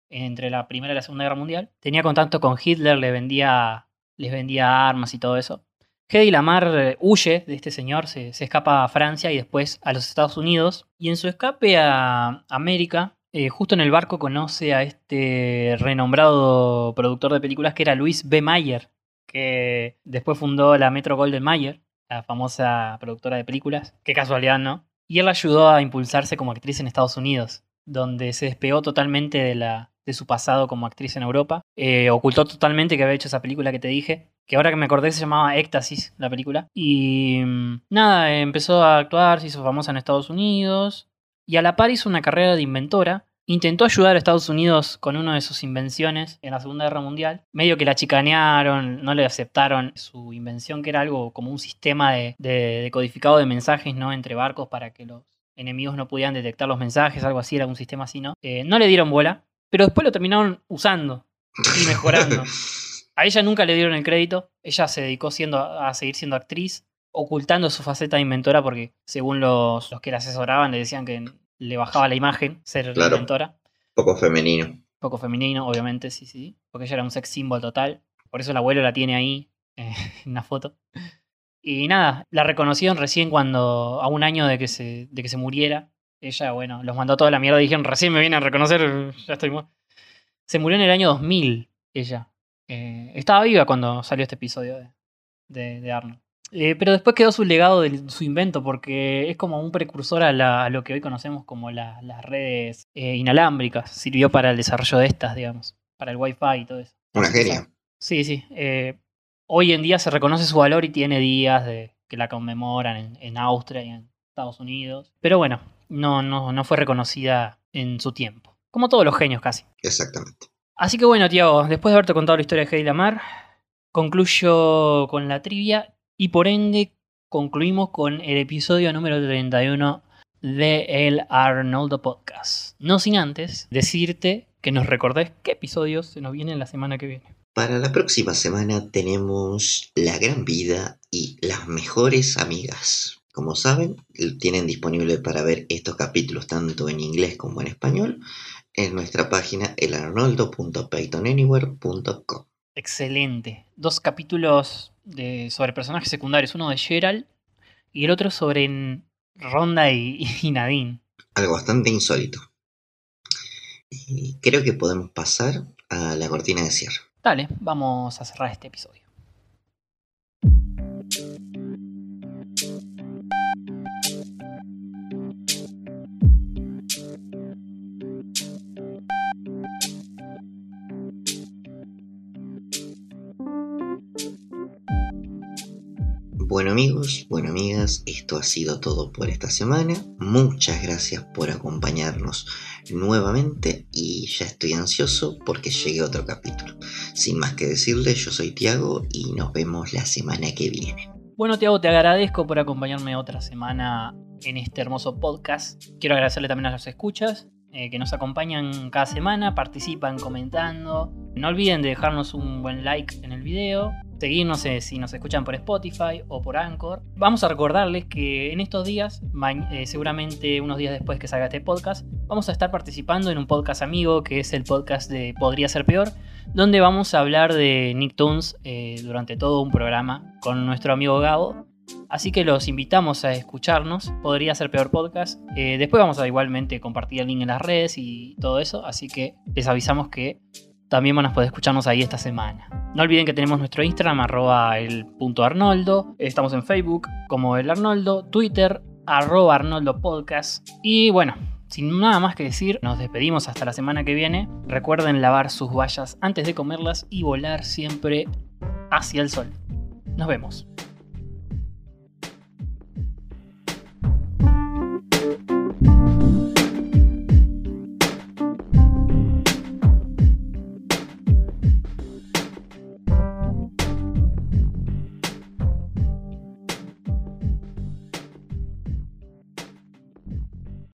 entre la Primera y la Segunda Guerra Mundial. Tenía contacto con Hitler, le vendía, les vendía armas y todo eso. Hedy Lamar eh, huye de este señor, se, se escapa a Francia y después a los Estados Unidos. Y en su escape a América, eh, justo en el barco conoce a este renombrado productor de películas que era Luis B. Mayer, que después fundó la Metro Golden Mayer, la famosa productora de películas. Qué casualidad, ¿no? Y él la ayudó a impulsarse como actriz en Estados Unidos, donde se despegó totalmente de, la, de su pasado como actriz en Europa. Eh, ocultó totalmente que había hecho esa película que te dije, que ahora que me acordé se llamaba Éxtasis, la película. Y mm, nada, empezó a actuar, se hizo famosa en Estados Unidos, y a la par hizo una carrera de inventora. Intentó ayudar a Estados Unidos con una de sus invenciones en la Segunda Guerra Mundial. Medio que la chicanearon, no le aceptaron su invención, que era algo como un sistema de, de, codificado de mensajes ¿no? entre barcos para que los enemigos no pudieran detectar los mensajes, algo así, era un sistema así, ¿no? Eh, no le dieron bola, pero después lo terminaron usando y mejorando. (laughs) A ella nunca le dieron el crédito, ella se dedicó siendo, a seguir siendo actriz ocultando su faceta de inventora porque según los, los que la asesoraban le decían que le bajaba la imagen ser la inventora. Poco femenino. Poco femenino, obviamente, sí, sí. Porque ella era un sex symbol total. Por eso el abuelo la tiene ahí eh, (laughs) en una foto. Y nada, la reconocieron recién cuando, a un año de que se, de que se muriera. Ella, bueno, los mandó toda la mierda y dijeron, recién me vienen a reconocer, (laughs) ya estoy muerto. Se murió en el año 2000, ella. Eh, estaba viva cuando salió este episodio de, de, de Arnold. Eh, pero después quedó su legado de su invento, porque es como un precursor a, lo que hoy conocemos como las redes eh, inalámbricas. Sirvió para el desarrollo de estas, digamos, para el Wi-Fi y todo eso. Una genia. Sí, sí. Eh, hoy en día se reconoce su valor y tiene días de que la conmemoran en, Austria y en Estados Unidos. Pero bueno, no, no, no fue reconocida en su tiempo. Como todos los genios casi. Exactamente. Así que bueno, Tiago, después de haberte contado la historia de Heidi Lamar, concluyo con la trivia y por ende concluimos con el episodio número 31 de el Arnoldo Podcast. No sin antes decirte que nos recordes qué episodios se nos vienen la semana que viene. Para la próxima semana tenemos La Gran Vida y Las Mejores Amigas. Como saben, tienen disponible para ver estos capítulos tanto en inglés como en español en nuestra página elarnoldo.paytonanywhere.com. Excelente. Dos capítulos de, sobre personajes secundarios, uno de Gerald y el otro sobre Ronda y, y Nadine. Algo bastante insólito. Y creo que podemos pasar a la cortina de cierre. Dale, vamos a cerrar este episodio. Bueno amigos, bueno amigas, esto ha sido todo por esta semana. Muchas gracias por acompañarnos nuevamente y ya estoy ansioso porque llegue otro capítulo. Sin más que decirles, yo soy Tiago y nos vemos la semana que viene. Bueno Tiago, te agradezco por acompañarme otra semana en este hermoso podcast. Quiero agradecerle también a los escuchas eh, que nos acompañan cada semana, participan comentando. No olviden de dejarnos un buen like en el video seguirnos eh, si nos escuchan por Spotify o por Anchor. Vamos a recordarles que en estos días, eh, seguramente unos días después que salga este podcast, vamos a estar participando en un podcast amigo que es el podcast de Podría ser peor, donde vamos a hablar de Nicktoons durante todo un programa con nuestro amigo Gabo. Así que los invitamos a escucharnos. Podría ser peor podcast. después vamos a igualmente compartir el link en las redes y todo eso. Así que les avisamos que también van a poder escucharnos ahí esta semana. No olviden que tenemos nuestro Instagram, arroba el punto Arnoldo. Estamos en Facebook como el Arnoldo, Twitter, arroba Arnoldo Podcast. Y bueno, sin nada más que decir, nos despedimos hasta la semana que viene. Recuerden lavar sus vallas antes de comerlas y volar siempre hacia el sol. Nos vemos.